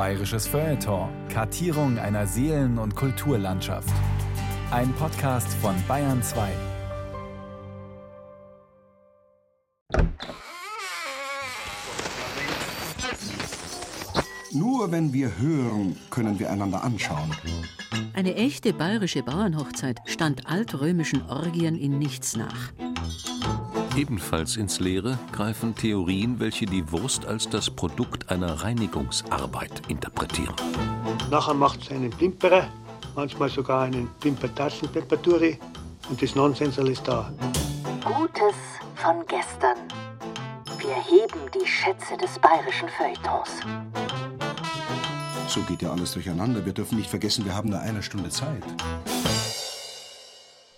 Bayerisches Feuilleton. Kartierung einer Seelen- und Kulturlandschaft. Ein Podcast von Bayern 2. Nur wenn wir hören, können wir einander anschauen. Eine echte bayerische Bauernhochzeit stand altrömischen Orgien in nichts nach. Ebenfalls ins Leere greifen Theorien, welche die Wurst als das Produkt einer Reinigungsarbeit interpretieren. Nachher macht es einen Plimperer, manchmal sogar einen Plimpertassenpepperturi und das Nonsensal ist da. Gutes von gestern. Wir heben die Schätze des bayerischen Feuilletons. So geht ja alles durcheinander. Wir dürfen nicht vergessen, wir haben nur eine Stunde Zeit.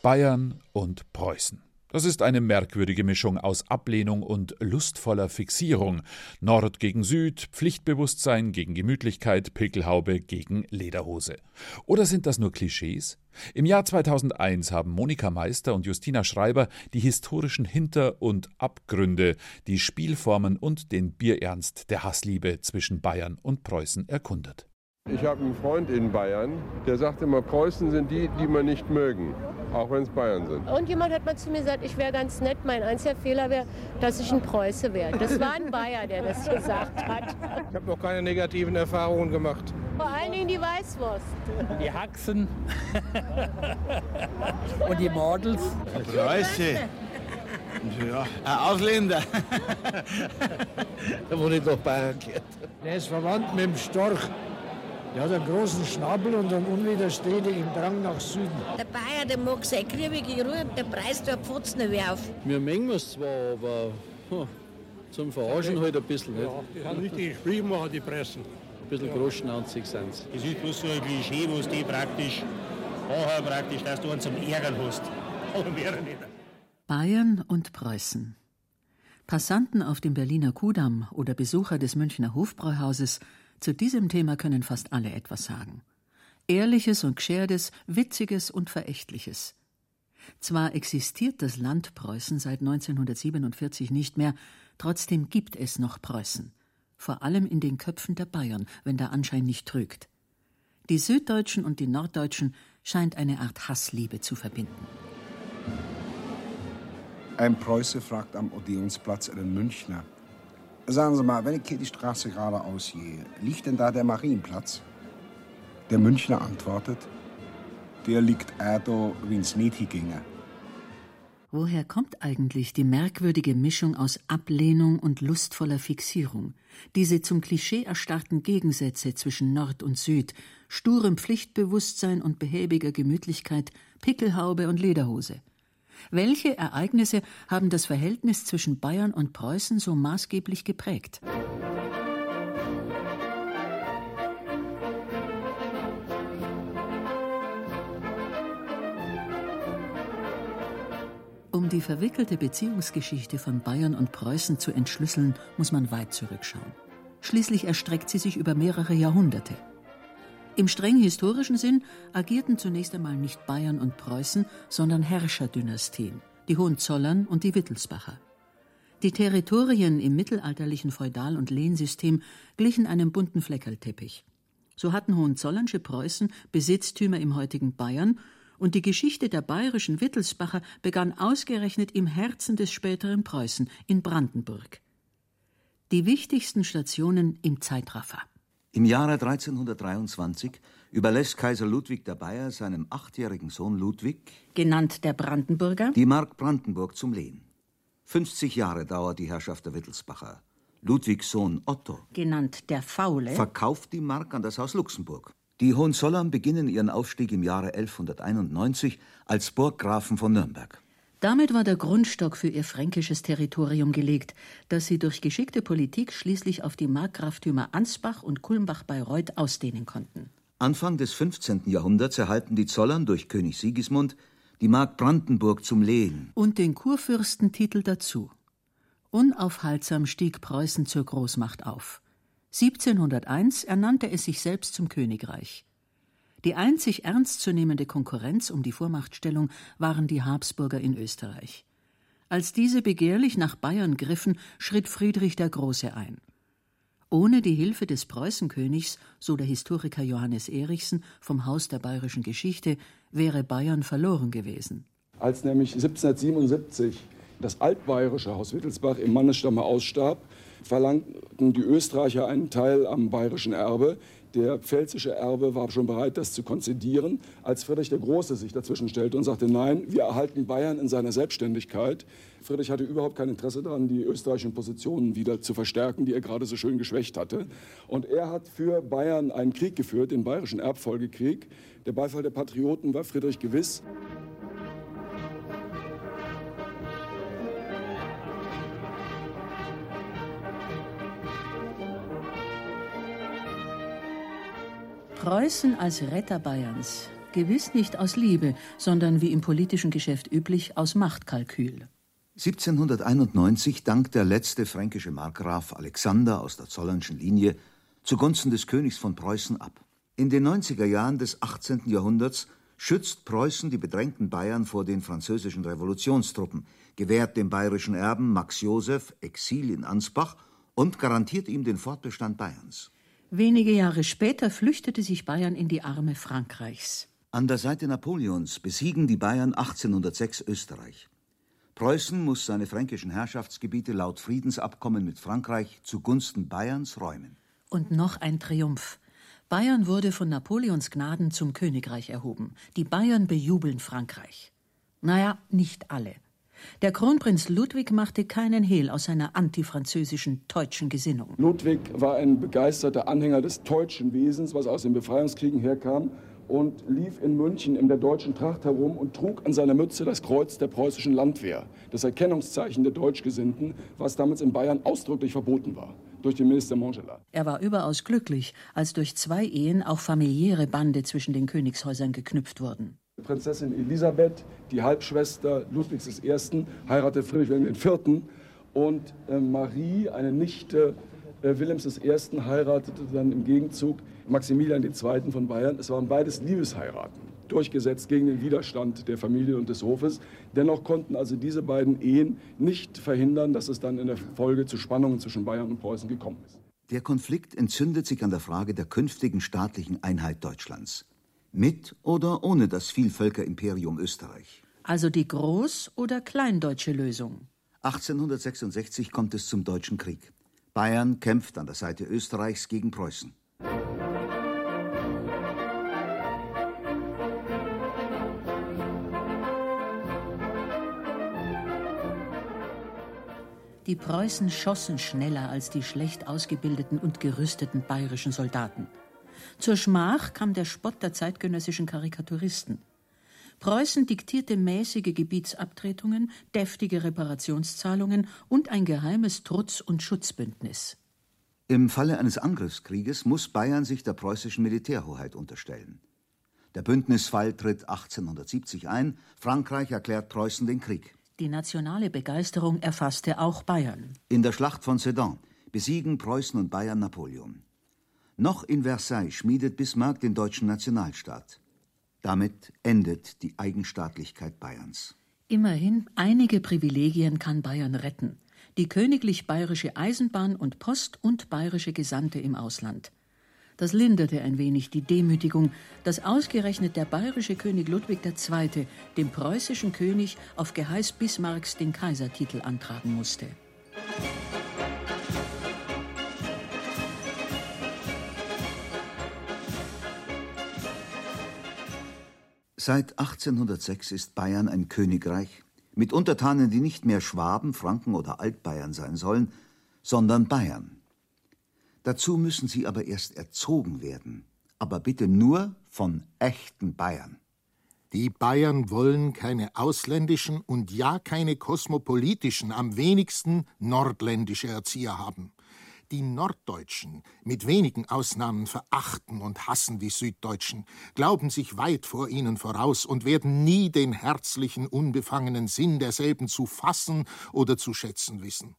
Bayern und Preußen. Das ist eine merkwürdige Mischung aus Ablehnung und lustvoller Fixierung. Nord gegen Süd, Pflichtbewusstsein gegen Gemütlichkeit, Pickelhaube gegen Lederhose. Oder sind das nur Klischees? Im Jahr 2001 haben Monika Meister und Justina Schreiber die historischen Hinter- und Abgründe, die Spielformen und den Bierernst der Hassliebe zwischen Bayern und Preußen erkundet. Ich habe einen Freund in Bayern, der sagt immer, Preußen sind die, die man nicht mögen, auch wenn es Bayern sind. Und jemand hat mal zu mir gesagt, ich wäre ganz nett. Mein einziger Fehler wäre, dass ich ein Preuße wäre. Das war ein Bayer, der das gesagt hat. Ich habe noch keine negativen Erfahrungen gemacht. Vor allen Dingen die Weißwurst. Die Haxen und die Models. Preuße. Ja, ein Ausländer. da wurde ich doch Bayern gehört. Der ist verwandt mit dem Storch. Der hat einen großen Schnabel und einen unwiderstehlichen Drang nach Süden. Der Bayer, der mag seine kriebige Ruhe und der preist da Pfotzen auf. Wir mengen es zwar, aber hm, zum Verarschen halt ein bisschen. Nicht? Ja, die haben richtig Spielmacher, die Pressen. Ein bisschen großschnauzig sind sie. Das ist bloß so ein Klischee, was die praktisch anhaben, praktisch, dass du einen zum Ärgern hast. Aber mehr nicht. Bayern und Preußen. Passanten auf dem Berliner Kudamm oder Besucher des Münchner Hofbräuhauses zu diesem Thema können fast alle etwas sagen. Ehrliches und Gescherdes, Witziges und Verächtliches. Zwar existiert das Land Preußen seit 1947 nicht mehr, trotzdem gibt es noch Preußen. Vor allem in den Köpfen der Bayern, wenn der Anschein nicht trügt. Die Süddeutschen und die Norddeutschen scheint eine Art Hassliebe zu verbinden. Ein Preuße fragt am Odeonsplatz einen Münchner. Sagen Sie mal, wenn ich hier die Straße geradeaus gehe, liegt denn da der Marienplatz? Der Münchner antwortet, der liegt erdo, wie's nicht ginge. Woher kommt eigentlich die merkwürdige Mischung aus Ablehnung und lustvoller Fixierung, diese zum Klischee erstarrten Gegensätze zwischen Nord und Süd, sturem Pflichtbewusstsein und behäbiger Gemütlichkeit, Pickelhaube und Lederhose? Welche Ereignisse haben das Verhältnis zwischen Bayern und Preußen so maßgeblich geprägt? Um die verwickelte Beziehungsgeschichte von Bayern und Preußen zu entschlüsseln, muss man weit zurückschauen. Schließlich erstreckt sie sich über mehrere Jahrhunderte. Im streng historischen Sinn agierten zunächst einmal nicht Bayern und Preußen, sondern Herrscherdynastien, die Hohenzollern und die Wittelsbacher. Die Territorien im mittelalterlichen Feudal- und Lehnsystem glichen einem bunten Fleckerlteppich. So hatten hohenzollernsche Preußen Besitztümer im heutigen Bayern und die Geschichte der bayerischen Wittelsbacher begann ausgerechnet im Herzen des späteren Preußen, in Brandenburg. Die wichtigsten Stationen im Zeitraffer. Im Jahre 1323 überlässt Kaiser Ludwig der Bayer seinem achtjährigen Sohn Ludwig, genannt der Brandenburger, die Mark Brandenburg zum Lehen. 50 Jahre dauert die Herrschaft der Wittelsbacher. Ludwigs Sohn Otto, genannt der Faule, verkauft die Mark an das Haus Luxemburg. Die Hohenzollern beginnen ihren Aufstieg im Jahre 1191 als Burggrafen von Nürnberg. Damit war der Grundstock für ihr fränkisches Territorium gelegt, das sie durch geschickte Politik schließlich auf die Markgraftümer Ansbach und Kulmbach-Bayreuth ausdehnen konnten. Anfang des 15. Jahrhunderts erhalten die Zollern durch König Sigismund die Mark Brandenburg zum Lehen. Und den Kurfürstentitel dazu. Unaufhaltsam stieg Preußen zur Großmacht auf. 1701 ernannte es sich selbst zum Königreich. Die einzig ernstzunehmende Konkurrenz um die Vormachtstellung waren die Habsburger in Österreich. Als diese begehrlich nach Bayern griffen, schritt Friedrich der Große ein. Ohne die Hilfe des Preußenkönigs, so der Historiker Johannes Erichsen vom Haus der bayerischen Geschichte, wäre Bayern verloren gewesen. Als nämlich 1777 das altbayerische Haus Wittelsbach im Mannesstamme ausstarb, verlangten die Österreicher einen Teil am bayerischen Erbe. Der pfälzische Erbe war schon bereit, das zu konzidieren, als Friedrich der Große sich dazwischen stellte und sagte, nein, wir erhalten Bayern in seiner Selbstständigkeit. Friedrich hatte überhaupt kein Interesse daran, die österreichischen Positionen wieder zu verstärken, die er gerade so schön geschwächt hatte. Und er hat für Bayern einen Krieg geführt, den Bayerischen Erbfolgekrieg. Der Beifall der Patrioten war Friedrich gewiss. Preußen als Retter Bayerns. Gewiss nicht aus Liebe, sondern wie im politischen Geschäft üblich aus Machtkalkül. 1791 dankt der letzte fränkische Markgraf Alexander aus der Zollernschen Linie zugunsten des Königs von Preußen ab. In den 90er Jahren des 18. Jahrhunderts schützt Preußen die bedrängten Bayern vor den französischen Revolutionstruppen, gewährt dem bayerischen Erben Max Joseph Exil in Ansbach und garantiert ihm den Fortbestand Bayerns. Wenige Jahre später flüchtete sich Bayern in die Arme Frankreichs. An der Seite Napoleons besiegen die Bayern 1806 Österreich. Preußen muss seine fränkischen Herrschaftsgebiete laut Friedensabkommen mit Frankreich zugunsten Bayerns räumen. Und noch ein Triumph. Bayern wurde von Napoleons Gnaden zum Königreich erhoben. Die Bayern bejubeln Frankreich. Naja, nicht alle. Der Kronprinz Ludwig machte keinen Hehl aus seiner antifranzösischen deutschen Gesinnung. Ludwig war ein begeisterter Anhänger des deutschen Wesens, was aus den Befreiungskriegen herkam und lief in München in der deutschen Tracht herum und trug an seiner Mütze das Kreuz der preußischen Landwehr, das Erkennungszeichen der Deutschgesinnten, was damals in Bayern ausdrücklich verboten war durch den Minister Montgelat. Er war überaus glücklich, als durch zwei Ehen auch familiäre Bande zwischen den Königshäusern geknüpft wurden. Prinzessin Elisabeth, die Halbschwester Ludwigs I., heiratete Friedrich Wilhelm IV. Und äh, Marie, eine Nichte äh, Wilhelms I., heiratete dann im Gegenzug Maximilian II. von Bayern. Es waren beides Liebesheiraten, durchgesetzt gegen den Widerstand der Familie und des Hofes. Dennoch konnten also diese beiden Ehen nicht verhindern, dass es dann in der Folge zu Spannungen zwischen Bayern und Preußen gekommen ist. Der Konflikt entzündet sich an der Frage der künftigen staatlichen Einheit Deutschlands. Mit oder ohne das Vielvölkerimperium Österreich. Also die Groß- oder Kleindeutsche Lösung. 1866 kommt es zum Deutschen Krieg. Bayern kämpft an der Seite Österreichs gegen Preußen. Die Preußen schossen schneller als die schlecht ausgebildeten und gerüsteten bayerischen Soldaten. Zur Schmach kam der Spott der zeitgenössischen Karikaturisten. Preußen diktierte mäßige Gebietsabtretungen, deftige Reparationszahlungen und ein geheimes Trutz- und Schutzbündnis. Im Falle eines Angriffskrieges muss Bayern sich der preußischen Militärhoheit unterstellen. Der Bündnisfall tritt 1870 ein, Frankreich erklärt Preußen den Krieg. Die nationale Begeisterung erfasste auch Bayern. In der Schlacht von Sedan besiegen Preußen und Bayern Napoleon. Noch in Versailles schmiedet Bismarck den deutschen Nationalstaat. Damit endet die Eigenstaatlichkeit Bayerns. Immerhin, einige Privilegien kann Bayern retten. Die königlich bayerische Eisenbahn und Post und bayerische Gesandte im Ausland. Das linderte ein wenig die Demütigung, dass ausgerechnet der bayerische König Ludwig II. dem preußischen König auf Geheiß Bismarcks den Kaisertitel antragen musste. Seit 1806 ist Bayern ein Königreich mit Untertanen, die nicht mehr Schwaben, Franken oder Altbayern sein sollen, sondern Bayern. Dazu müssen sie aber erst erzogen werden, aber bitte nur von echten Bayern. Die Bayern wollen keine ausländischen und ja keine kosmopolitischen, am wenigsten nordländische Erzieher haben. Die Norddeutschen, mit wenigen Ausnahmen, verachten und hassen die Süddeutschen, glauben sich weit vor ihnen voraus und werden nie den herzlichen, unbefangenen Sinn derselben zu fassen oder zu schätzen wissen.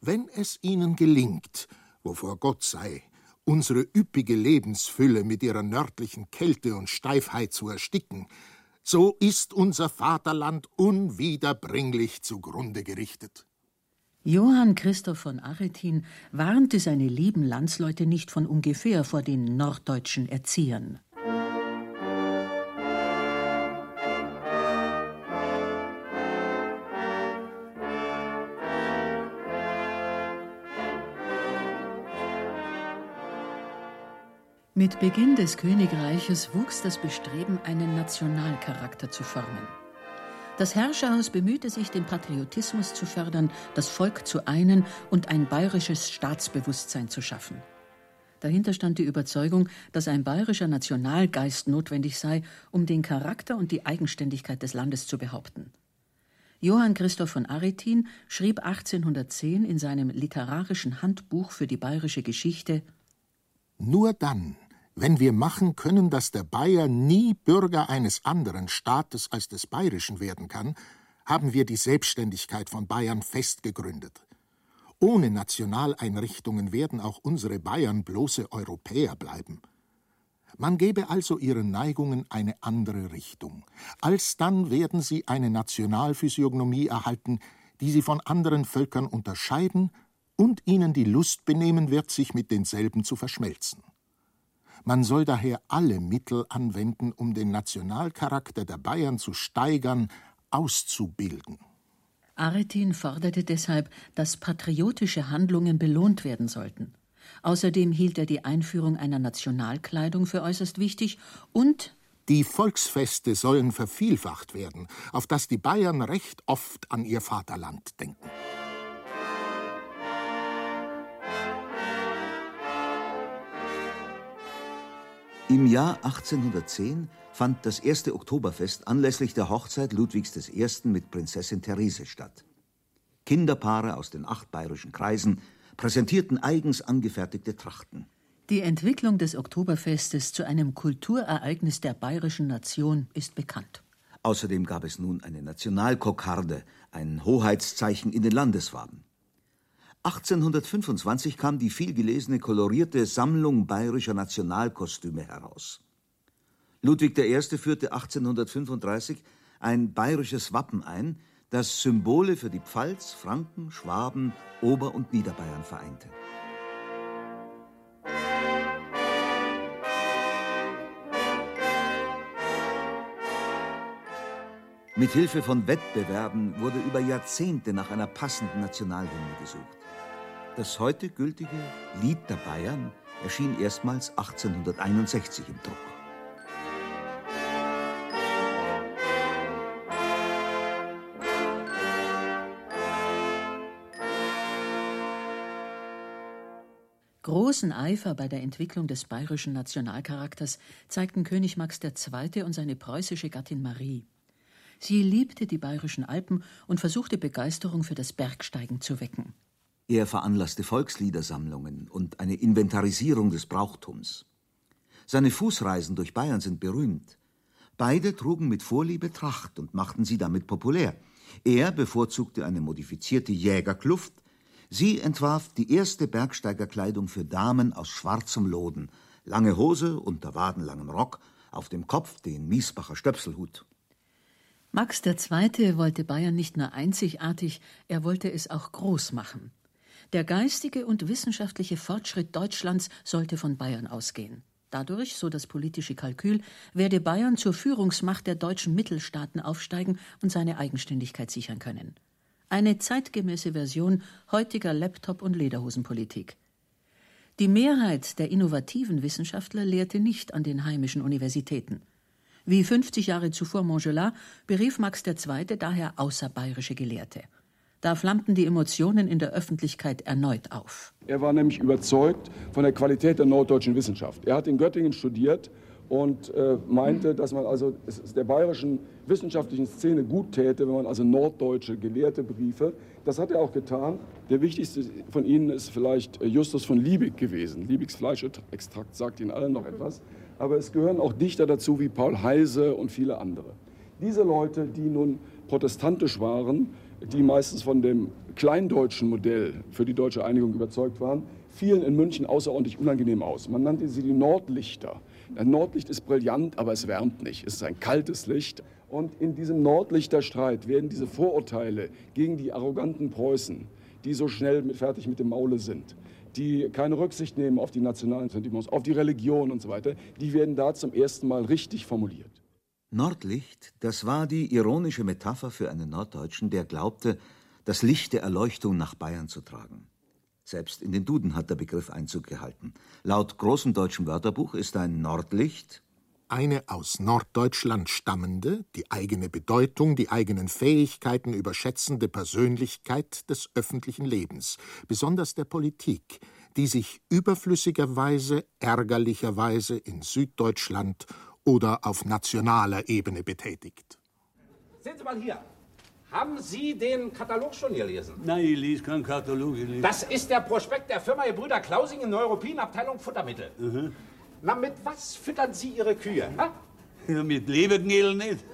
Wenn es ihnen gelingt, wovor Gott sei, unsere üppige Lebensfülle mit ihrer nördlichen Kälte und Steifheit zu ersticken, so ist unser Vaterland unwiederbringlich zugrunde gerichtet. Johann Christoph von Aretin warnte seine lieben Landsleute nicht von ungefähr vor den norddeutschen Erziehern. Mit Beginn des Königreiches wuchs das Bestreben, einen Nationalcharakter zu formen. Das Herrscherhaus bemühte sich, den Patriotismus zu fördern, das Volk zu einen und ein bayerisches Staatsbewusstsein zu schaffen. Dahinter stand die Überzeugung, dass ein bayerischer Nationalgeist notwendig sei, um den Charakter und die Eigenständigkeit des Landes zu behaupten. Johann Christoph von Aretin schrieb 1810 in seinem literarischen Handbuch für die bayerische Geschichte Nur dann, wenn wir machen können, dass der Bayer nie Bürger eines anderen Staates als des bayerischen werden kann, haben wir die Selbstständigkeit von Bayern fest gegründet. Ohne Nationaleinrichtungen werden auch unsere Bayern bloße Europäer bleiben. Man gebe also ihren Neigungen eine andere Richtung. Alsdann werden sie eine Nationalphysiognomie erhalten, die sie von anderen Völkern unterscheiden und ihnen die Lust benehmen wird, sich mit denselben zu verschmelzen. Man soll daher alle Mittel anwenden, um den Nationalcharakter der Bayern zu steigern, auszubilden. Aretin forderte deshalb, dass patriotische Handlungen belohnt werden sollten. Außerdem hielt er die Einführung einer Nationalkleidung für äußerst wichtig und die Volksfeste sollen vervielfacht werden, auf dass die Bayern recht oft an ihr Vaterland denken. Im Jahr 1810 fand das erste Oktoberfest anlässlich der Hochzeit Ludwigs I. mit Prinzessin Therese statt. Kinderpaare aus den acht bayerischen Kreisen präsentierten eigens angefertigte Trachten. Die Entwicklung des Oktoberfestes zu einem Kulturereignis der bayerischen Nation ist bekannt. Außerdem gab es nun eine Nationalkokarde, ein Hoheitszeichen in den Landesfarben. 1825 kam die vielgelesene kolorierte Sammlung bayerischer Nationalkostüme heraus. Ludwig I. führte 1835 ein bayerisches Wappen ein, das Symbole für die Pfalz, Franken, Schwaben, Ober- und Niederbayern vereinte. Mit Hilfe von Wettbewerben wurde über Jahrzehnte nach einer passenden Nationalhymne gesucht. Das heute gültige Lied der Bayern erschien erstmals 1861 im Druck. Großen Eifer bei der Entwicklung des bayerischen Nationalcharakters zeigten König Max II. und seine preußische Gattin Marie. Sie liebte die bayerischen Alpen und versuchte Begeisterung für das Bergsteigen zu wecken. Er veranlasste Volksliedersammlungen und eine Inventarisierung des Brauchtums. Seine Fußreisen durch Bayern sind berühmt. Beide trugen mit Vorliebe Tracht und machten sie damit populär. Er bevorzugte eine modifizierte Jägerkluft, sie entwarf die erste Bergsteigerkleidung für Damen aus schwarzem Loden, lange Hose unter wadenlangem Rock, auf dem Kopf den Miesbacher Stöpselhut. Max II. wollte Bayern nicht nur einzigartig, er wollte es auch groß machen. Der geistige und wissenschaftliche Fortschritt Deutschlands sollte von Bayern ausgehen. Dadurch, so das politische Kalkül, werde Bayern zur Führungsmacht der deutschen Mittelstaaten aufsteigen und seine Eigenständigkeit sichern können. Eine zeitgemäße Version heutiger Laptop- und Lederhosenpolitik. Die Mehrheit der innovativen Wissenschaftler lehrte nicht an den heimischen Universitäten. Wie 50 Jahre zuvor Montgelat berief Max II. daher außerbayerische Gelehrte. Da flammten die Emotionen in der Öffentlichkeit erneut auf. Er war nämlich überzeugt von der Qualität der norddeutschen Wissenschaft. Er hat in Göttingen studiert und äh, meinte, dass man also es der bayerischen wissenschaftlichen Szene gut täte, wenn man also norddeutsche Gelehrte briefe. Das hat er auch getan. Der wichtigste von ihnen ist vielleicht äh, Justus von Liebig gewesen. Liebigs Fleischextrakt sagt Ihnen allen noch etwas. Aber es gehören auch Dichter dazu wie Paul Heise und viele andere. Diese Leute, die nun protestantisch waren, die meistens von dem kleindeutschen Modell für die deutsche Einigung überzeugt waren, fielen in München außerordentlich unangenehm aus. Man nannte sie die Nordlichter. Ein Nordlicht ist brillant, aber es wärmt nicht. Es ist ein kaltes Licht. Und in diesem Nordlichterstreit werden diese Vorurteile gegen die arroganten Preußen, die so schnell mit, fertig mit dem Maule sind, die keine Rücksicht nehmen auf die nationalen Sentiments, auf die Religion und so weiter, die werden da zum ersten Mal richtig formuliert. Nordlicht, das war die ironische Metapher für einen Norddeutschen, der glaubte, das Licht der Erleuchtung nach Bayern zu tragen. Selbst in den Duden hat der Begriff Einzug gehalten. Laut großem deutschen Wörterbuch ist ein Nordlicht eine aus Norddeutschland stammende, die eigene Bedeutung, die eigenen Fähigkeiten überschätzende Persönlichkeit des öffentlichen Lebens, besonders der Politik, die sich überflüssigerweise, ärgerlicherweise in Süddeutschland oder auf nationaler Ebene betätigt. Sehen Sie mal hier. Haben Sie den Katalog schon gelesen? Nein, ich lese keinen Katalog. Ich lese. Das ist der Prospekt der Firma Gebrüder Klausing in Neuruppin, Abteilung Futtermittel. Mhm. Na, mit was füttern Sie Ihre Kühe? Ha? Ja, mit Leberknädel nicht.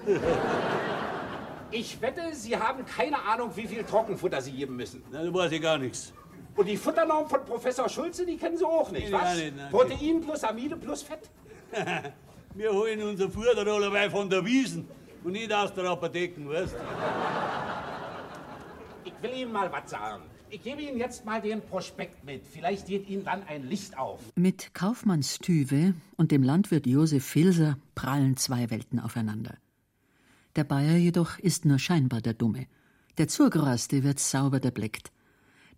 Ich wette, Sie haben keine Ahnung, wie viel Trockenfutter Sie geben müssen. Na, da weiß ich gar nichts. Und die Futternorm von Professor Schulze, die kennen Sie auch nicht, Nee, was? gar nicht, nein. Protein plus Amide plus Fett. Wir holen unser Futterrollerei von der Wiesen und nicht aus der Apotheken, weißt Ich will Ihnen mal was sagen. Ich gebe Ihnen jetzt mal den Prospekt mit. Vielleicht geht Ihnen dann ein Licht auf. Mit Kaufmannstüwe und dem Landwirt Josef Filser prallen zwei Welten aufeinander. Der Bayer jedoch ist nur scheinbar der Dumme. Der Zurgraste wird sauber erblickt.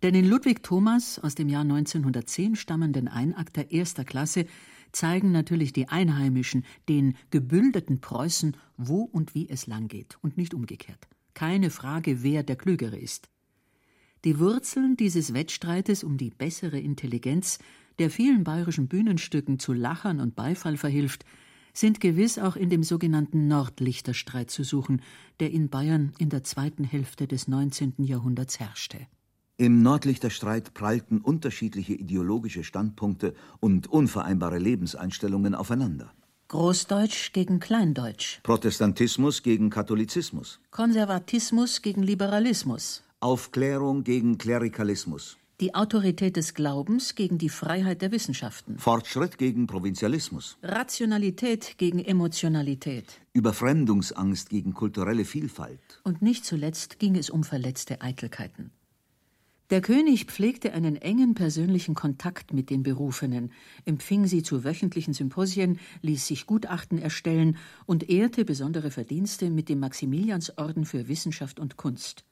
Denn in Ludwig Thomas aus dem Jahr 1910 stammenden Einakter erster Klasse zeigen natürlich die Einheimischen den gebüldeten Preußen, wo und wie es langgeht und nicht umgekehrt. Keine Frage, wer der Klügere ist. Die Wurzeln dieses Wettstreites um die bessere Intelligenz, der vielen bayerischen Bühnenstücken zu Lachern und Beifall verhilft, sind gewiss auch in dem sogenannten Nordlichterstreit zu suchen, der in Bayern in der zweiten Hälfte des 19. Jahrhunderts herrschte. Im Nordlichterstreit prallten unterschiedliche ideologische Standpunkte und unvereinbare Lebenseinstellungen aufeinander. Großdeutsch gegen Kleindeutsch, Protestantismus gegen Katholizismus, Konservatismus gegen Liberalismus, Aufklärung gegen Klerikalismus, die Autorität des Glaubens gegen die Freiheit der Wissenschaften, Fortschritt gegen Provinzialismus, Rationalität gegen Emotionalität. Überfremdungsangst gegen kulturelle Vielfalt. Und nicht zuletzt ging es um verletzte Eitelkeiten. Der König pflegte einen engen persönlichen Kontakt mit den Berufenen, empfing sie zu wöchentlichen Symposien, ließ sich Gutachten erstellen und ehrte besondere Verdienste mit dem Maximiliansorden für Wissenschaft und Kunst.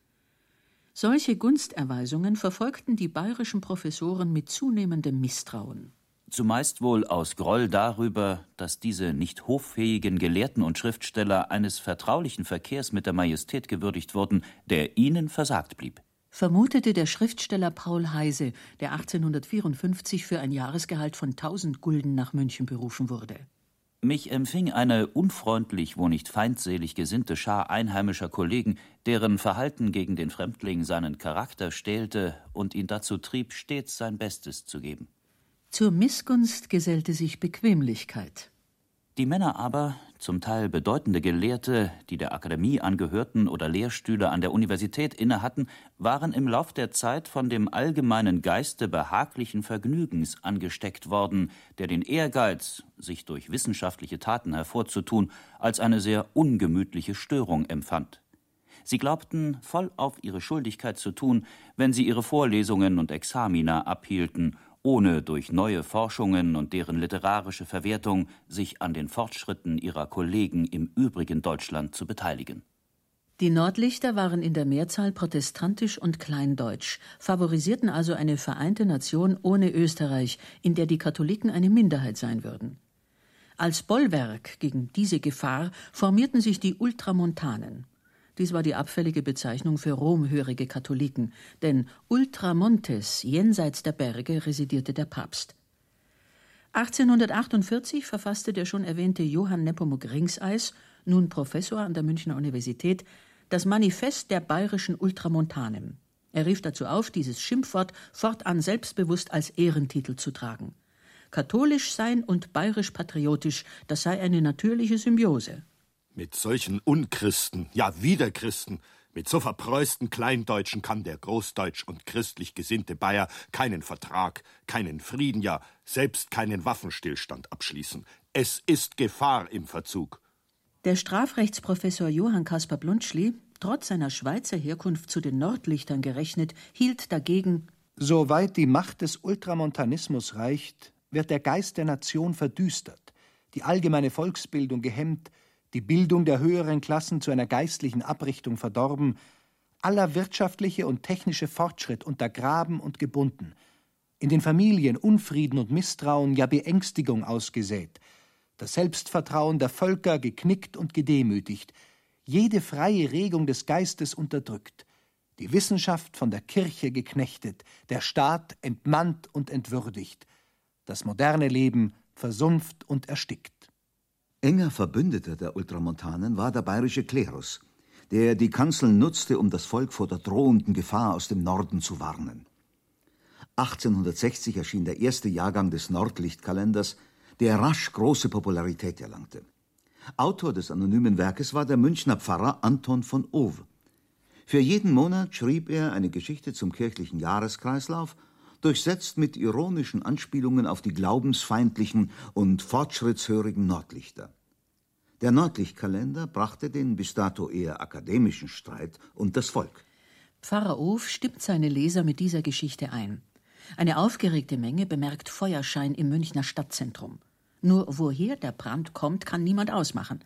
Solche Gunsterweisungen verfolgten die bayerischen Professoren mit zunehmendem Misstrauen. Zumeist wohl aus Groll darüber, dass diese nicht hoffähigen Gelehrten und Schriftsteller eines vertraulichen Verkehrs mit der Majestät gewürdigt wurden, der ihnen versagt blieb. Vermutete der Schriftsteller Paul Heise, der 1854 für ein Jahresgehalt von 1000 Gulden nach München berufen wurde. Mich empfing eine unfreundlich, wo nicht feindselig gesinnte Schar einheimischer Kollegen, deren Verhalten gegen den Fremdling seinen Charakter stählte und ihn dazu trieb, stets sein Bestes zu geben. Zur Missgunst gesellte sich Bequemlichkeit. Die Männer aber, zum Teil bedeutende Gelehrte, die der Akademie angehörten oder Lehrstühle an der Universität innehatten, waren im Lauf der Zeit von dem allgemeinen Geiste behaglichen Vergnügens angesteckt worden, der den Ehrgeiz, sich durch wissenschaftliche Taten hervorzutun, als eine sehr ungemütliche Störung empfand. Sie glaubten, voll auf ihre Schuldigkeit zu tun, wenn sie ihre Vorlesungen und Examina abhielten ohne durch neue Forschungen und deren literarische Verwertung sich an den Fortschritten ihrer Kollegen im übrigen Deutschland zu beteiligen. Die Nordlichter waren in der Mehrzahl protestantisch und kleindeutsch, favorisierten also eine vereinte Nation ohne Österreich, in der die Katholiken eine Minderheit sein würden. Als Bollwerk gegen diese Gefahr formierten sich die Ultramontanen. Dies war die abfällige Bezeichnung für romhörige Katholiken, denn ultramontes, jenseits der Berge, residierte der Papst. 1848 verfasste der schon erwähnte Johann Nepomuk Ringseis, nun Professor an der Münchner Universität, das Manifest der bayerischen Ultramontanen. Er rief dazu auf, dieses Schimpfwort fortan selbstbewusst als Ehrentitel zu tragen. Katholisch sein und bayerisch-patriotisch, das sei eine natürliche Symbiose. Mit solchen Unchristen, ja Widerchristen, mit so verpreußten Kleindeutschen kann der großdeutsch und christlich gesinnte Bayer keinen Vertrag, keinen Frieden, ja selbst keinen Waffenstillstand abschließen. Es ist Gefahr im Verzug. Der Strafrechtsprofessor Johann Caspar Blunschli, trotz seiner Schweizer Herkunft zu den Nordlichtern gerechnet, hielt dagegen Soweit die Macht des Ultramontanismus reicht, wird der Geist der Nation verdüstert, die allgemeine Volksbildung gehemmt, die Bildung der höheren Klassen zu einer geistlichen Abrichtung verdorben, aller wirtschaftliche und technische Fortschritt untergraben und gebunden, in den Familien Unfrieden und Misstrauen, ja Beängstigung ausgesät, das Selbstvertrauen der Völker geknickt und gedemütigt, jede freie Regung des Geistes unterdrückt, die Wissenschaft von der Kirche geknechtet, der Staat entmannt und entwürdigt, das moderne Leben versumpft und erstickt. Enger Verbündeter der Ultramontanen war der bayerische Klerus, der die Kanzeln nutzte, um das Volk vor der drohenden Gefahr aus dem Norden zu warnen. 1860 erschien der erste Jahrgang des Nordlichtkalenders, der rasch große Popularität erlangte. Autor des anonymen Werkes war der Münchner Pfarrer Anton von Owe. Für jeden Monat schrieb er eine Geschichte zum kirchlichen Jahreskreislauf, durchsetzt mit ironischen Anspielungen auf die glaubensfeindlichen und fortschrittshörigen Nordlichter. Der Nordlichtkalender brachte den bis dato eher akademischen Streit und das Volk. Pfarrer Of stimmt seine Leser mit dieser Geschichte ein. Eine aufgeregte Menge bemerkt Feuerschein im Münchner Stadtzentrum. Nur woher der Brand kommt, kann niemand ausmachen.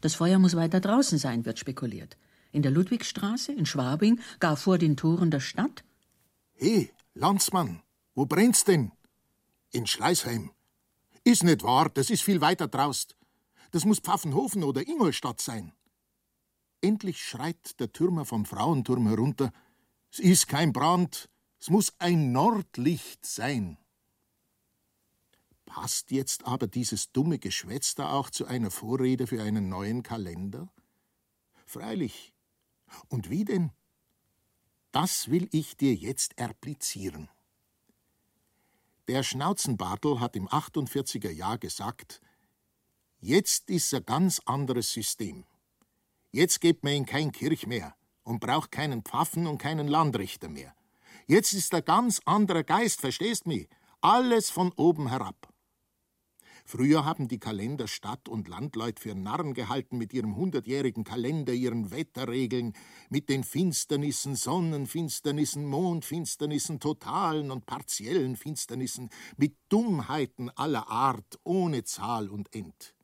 Das Feuer muss weiter draußen sein, wird spekuliert. In der Ludwigstraße, in Schwabing, gar vor den Toren der Stadt? He, Landsmann, wo brennt's denn? In Schleißheim. Ist nicht wahr, das ist viel weiter draust. Das muss Pfaffenhofen oder Ingolstadt sein. Endlich schreit der Türmer vom Frauenturm herunter. Es ist kein Brand, es muss ein Nordlicht sein. Passt jetzt aber dieses dumme Geschwätz da auch zu einer Vorrede für einen neuen Kalender? Freilich. Und wie denn? Das will ich dir jetzt erplizieren. Der Schnauzenbartel hat im 48er Jahr gesagt, jetzt ist ein ganz anderes System. Jetzt geht man in kein Kirch mehr und braucht keinen Pfaffen und keinen Landrichter mehr. Jetzt ist ein ganz anderer Geist, verstehst mich? Alles von oben herab. Früher haben die Kalender Stadt- und Landleut für Narren gehalten mit ihrem hundertjährigen Kalender, ihren Wetterregeln, mit den Finsternissen, Sonnenfinsternissen, Mondfinsternissen, totalen und partiellen Finsternissen, mit Dummheiten aller Art, ohne Zahl und End.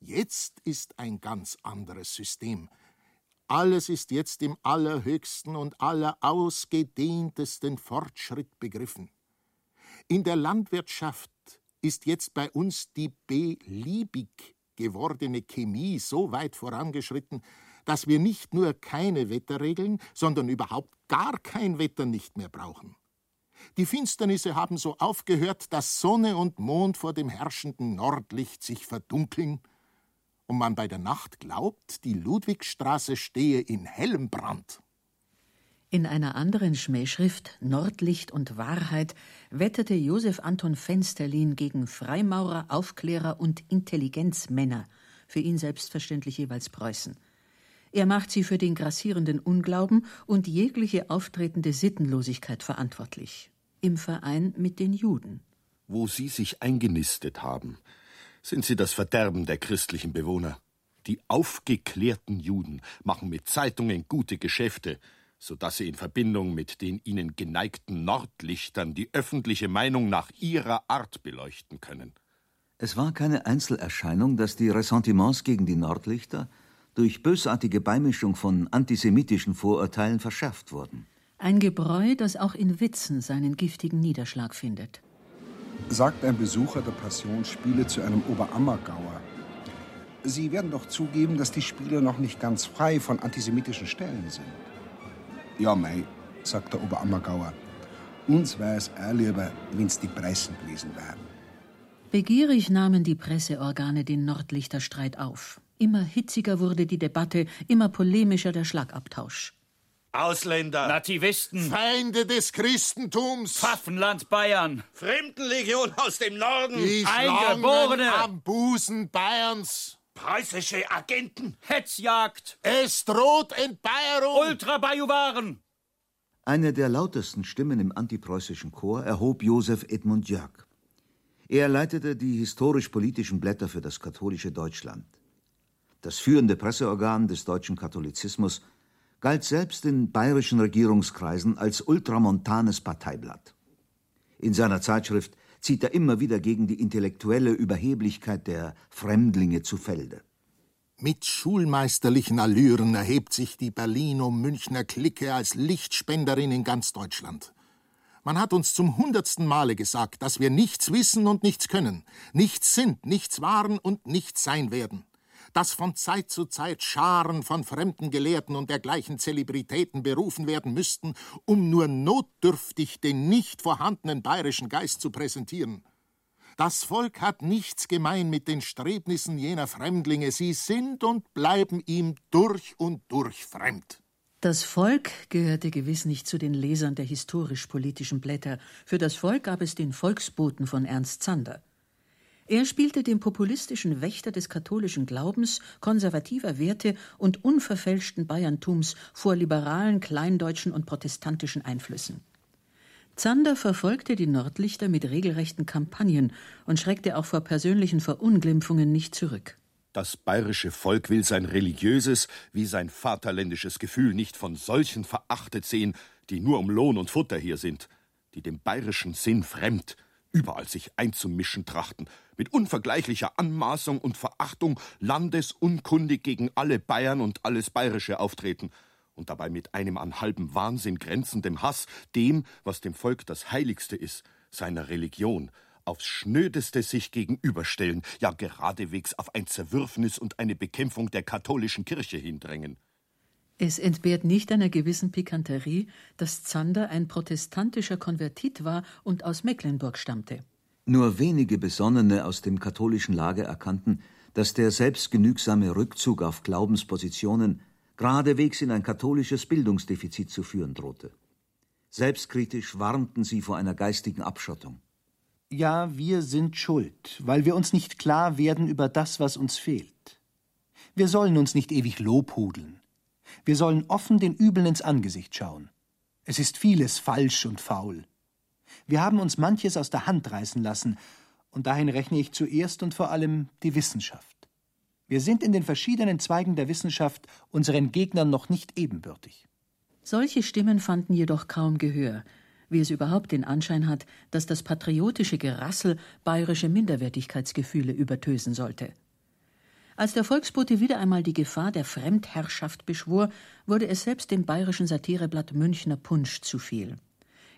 Jetzt ist ein ganz anderes System. Alles ist jetzt im allerhöchsten und allerausgedehntesten Fortschritt begriffen. In der Landwirtschaft ist jetzt bei uns die beliebig gewordene Chemie so weit vorangeschritten, dass wir nicht nur keine Wetterregeln, sondern überhaupt gar kein Wetter nicht mehr brauchen. Die Finsternisse haben so aufgehört, dass Sonne und Mond vor dem herrschenden Nordlicht sich verdunkeln und man bei der Nacht glaubt, die Ludwigstraße stehe in hellem Brand. In einer anderen Schmähschrift Nordlicht und Wahrheit wetterte Josef Anton Fensterlin gegen Freimaurer, Aufklärer und Intelligenzmänner, für ihn selbstverständlich jeweils Preußen. Er macht sie für den grassierenden Unglauben und jegliche auftretende Sittenlosigkeit verantwortlich. Im Verein mit den Juden. Wo sie sich eingenistet haben, sind sie das Verderben der christlichen Bewohner. Die aufgeklärten Juden machen mit Zeitungen gute Geschäfte, so dass sie in Verbindung mit den ihnen geneigten Nordlichtern die öffentliche Meinung nach ihrer Art beleuchten können. Es war keine Einzelerscheinung, dass die Ressentiments gegen die Nordlichter durch bösartige Beimischung von antisemitischen Vorurteilen verschärft wurden. Ein Gebräu, das auch in Witzen seinen giftigen Niederschlag findet. Sagt ein Besucher der Passionsspiele zu einem Oberammergauer. Sie werden doch zugeben, dass die Spiele noch nicht ganz frei von antisemitischen Stellen sind. Ja, mei, sagt der Oberammergauer. Uns wäre es auch lieber, wenn's die Pressen gewesen wären. Begierig nahmen die Presseorgane den Nordlichterstreit auf. Immer hitziger wurde die Debatte, immer polemischer der Schlagabtausch. Ausländer, Nativisten, Feinde des Christentums, Pfaffenland Bayern, Fremdenlegion aus dem Norden, die Eingeborene. Am Busen Bayerns, preußische Agenten, Hetzjagd, es droht Entbayerung, Ultrabajuwaren. Eine der lautesten Stimmen im antipreußischen Chor erhob Josef Edmund Jörg. Er leitete die historisch-politischen Blätter für das katholische Deutschland. Das führende Presseorgan des deutschen Katholizismus galt selbst in bayerischen Regierungskreisen als ultramontanes Parteiblatt. In seiner Zeitschrift zieht er immer wieder gegen die intellektuelle Überheblichkeit der Fremdlinge zu Felde. Mit schulmeisterlichen Allüren erhebt sich die Berlino-Münchner Clique als Lichtspenderin in ganz Deutschland. Man hat uns zum hundertsten Male gesagt, dass wir nichts wissen und nichts können, nichts sind, nichts waren und nichts sein werden. Dass von Zeit zu Zeit Scharen von fremden Gelehrten und dergleichen Zelebritäten berufen werden müssten, um nur notdürftig den nicht vorhandenen bayerischen Geist zu präsentieren. Das Volk hat nichts gemein mit den Strebnissen jener Fremdlinge, sie sind und bleiben ihm durch und durch fremd. Das Volk gehörte gewiss nicht zu den Lesern der historisch-politischen Blätter. Für das Volk gab es den Volksboten von Ernst Zander. Er spielte den populistischen Wächter des katholischen Glaubens, konservativer Werte und unverfälschten Bayerntums vor liberalen, kleindeutschen und protestantischen Einflüssen. Zander verfolgte die Nordlichter mit regelrechten Kampagnen und schreckte auch vor persönlichen Verunglimpfungen nicht zurück. Das bayerische Volk will sein religiöses wie sein vaterländisches Gefühl nicht von solchen verachtet sehen, die nur um Lohn und Futter hier sind, die dem bayerischen Sinn fremd, überall sich einzumischen trachten, mit unvergleichlicher Anmaßung und Verachtung landesunkundig gegen alle Bayern und alles Bayerische auftreten und dabei mit einem an halbem Wahnsinn grenzendem Hass dem, was dem Volk das Heiligste ist, seiner Religion, aufs Schnödeste sich gegenüberstellen, ja geradewegs auf ein Zerwürfnis und eine Bekämpfung der katholischen Kirche hindrängen. Es entbehrt nicht einer gewissen Pikanterie, dass Zander ein protestantischer Konvertit war und aus Mecklenburg stammte. Nur wenige Besonnene aus dem katholischen Lager erkannten, dass der selbstgenügsame Rückzug auf Glaubenspositionen geradewegs in ein katholisches Bildungsdefizit zu führen drohte. Selbstkritisch warnten sie vor einer geistigen Abschottung. Ja, wir sind schuld, weil wir uns nicht klar werden über das, was uns fehlt. Wir sollen uns nicht ewig lobhudeln. Wir sollen offen den Übeln ins Angesicht schauen. Es ist vieles falsch und faul. Wir haben uns manches aus der Hand reißen lassen, und dahin rechne ich zuerst und vor allem die Wissenschaft. Wir sind in den verschiedenen Zweigen der Wissenschaft unseren Gegnern noch nicht ebenbürtig. Solche Stimmen fanden jedoch kaum Gehör, wie es überhaupt den Anschein hat, dass das patriotische Gerassel bayerische Minderwertigkeitsgefühle übertösen sollte. Als der Volksbote wieder einmal die Gefahr der Fremdherrschaft beschwor, wurde es selbst dem bayerischen Satireblatt Münchner Punsch zu viel.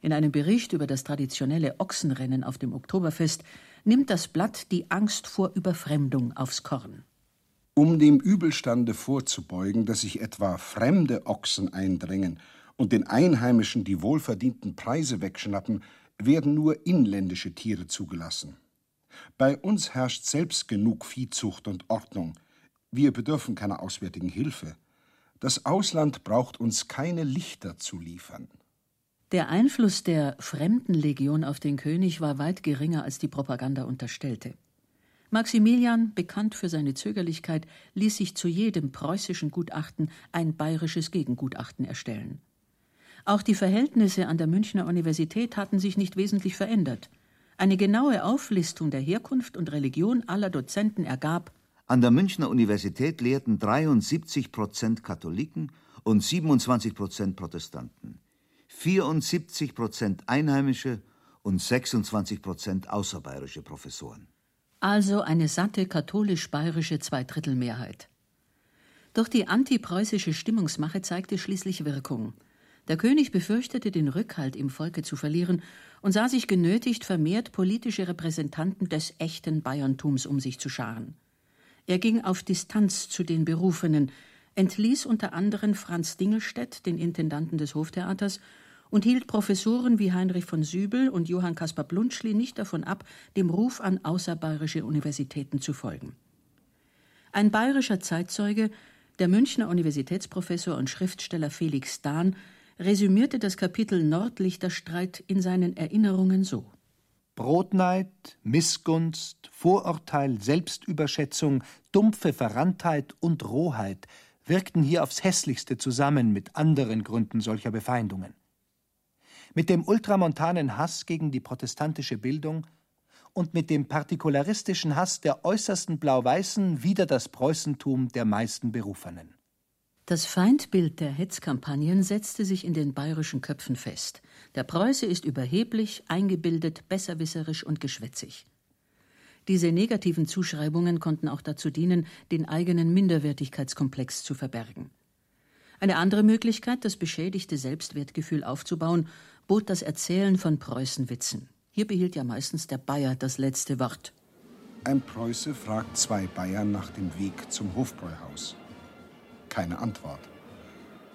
In einem Bericht über das traditionelle Ochsenrennen auf dem Oktoberfest nimmt das Blatt die Angst vor Überfremdung aufs Korn. Um dem Übelstande vorzubeugen, dass sich etwa fremde Ochsen eindrängen und den Einheimischen die wohlverdienten Preise wegschnappen, werden nur inländische Tiere zugelassen. Bei uns herrscht selbst genug Viehzucht und Ordnung. Wir bedürfen keiner auswärtigen Hilfe. Das Ausland braucht uns keine Lichter zu liefern. Der Einfluss der Fremdenlegion auf den König war weit geringer, als die Propaganda unterstellte. Maximilian, bekannt für seine Zögerlichkeit, ließ sich zu jedem preußischen Gutachten ein bayerisches Gegengutachten erstellen. Auch die Verhältnisse an der Münchner Universität hatten sich nicht wesentlich verändert. Eine genaue Auflistung der Herkunft und Religion aller Dozenten ergab, an der Münchner Universität lehrten 73 Prozent Katholiken und 27 Prozent Protestanten, 74 Prozent Einheimische und 26 Prozent außerbayerische Professoren. Also eine satte katholisch-bayerische Zweidrittelmehrheit. Doch die antipreußische Stimmungsmache zeigte schließlich Wirkung. Der König befürchtete, den Rückhalt im Volke zu verlieren und sah sich genötigt, vermehrt politische Repräsentanten des echten Bayerntums um sich zu scharen. Er ging auf Distanz zu den Berufenen, entließ unter anderem Franz Dingelstädt, den Intendanten des Hoftheaters, und hielt Professoren wie Heinrich von Sübel und Johann Caspar Blunschli nicht davon ab, dem Ruf an außerbayerische Universitäten zu folgen. Ein bayerischer Zeitzeuge, der Münchner Universitätsprofessor und Schriftsteller Felix Dahn, resümierte das Kapitel Nordlichterstreit in seinen Erinnerungen so. Brotneid, Missgunst, Vorurteil, Selbstüberschätzung, dumpfe Verranntheit und Rohheit wirkten hier aufs hässlichste zusammen mit anderen Gründen solcher Befeindungen. Mit dem ultramontanen Hass gegen die protestantische Bildung und mit dem partikularistischen Hass der äußersten Blau-Weißen wider das Preußentum der meisten Berufenen. Das Feindbild der Hetzkampagnen setzte sich in den bayerischen Köpfen fest. Der Preuße ist überheblich, eingebildet, besserwisserisch und geschwätzig. Diese negativen Zuschreibungen konnten auch dazu dienen, den eigenen Minderwertigkeitskomplex zu verbergen. Eine andere Möglichkeit, das beschädigte Selbstwertgefühl aufzubauen, bot das Erzählen von Preußenwitzen. Hier behielt ja meistens der Bayer das letzte Wort. Ein Preuße fragt zwei Bayern nach dem Weg zum Hofbräuhaus. Keine Antwort.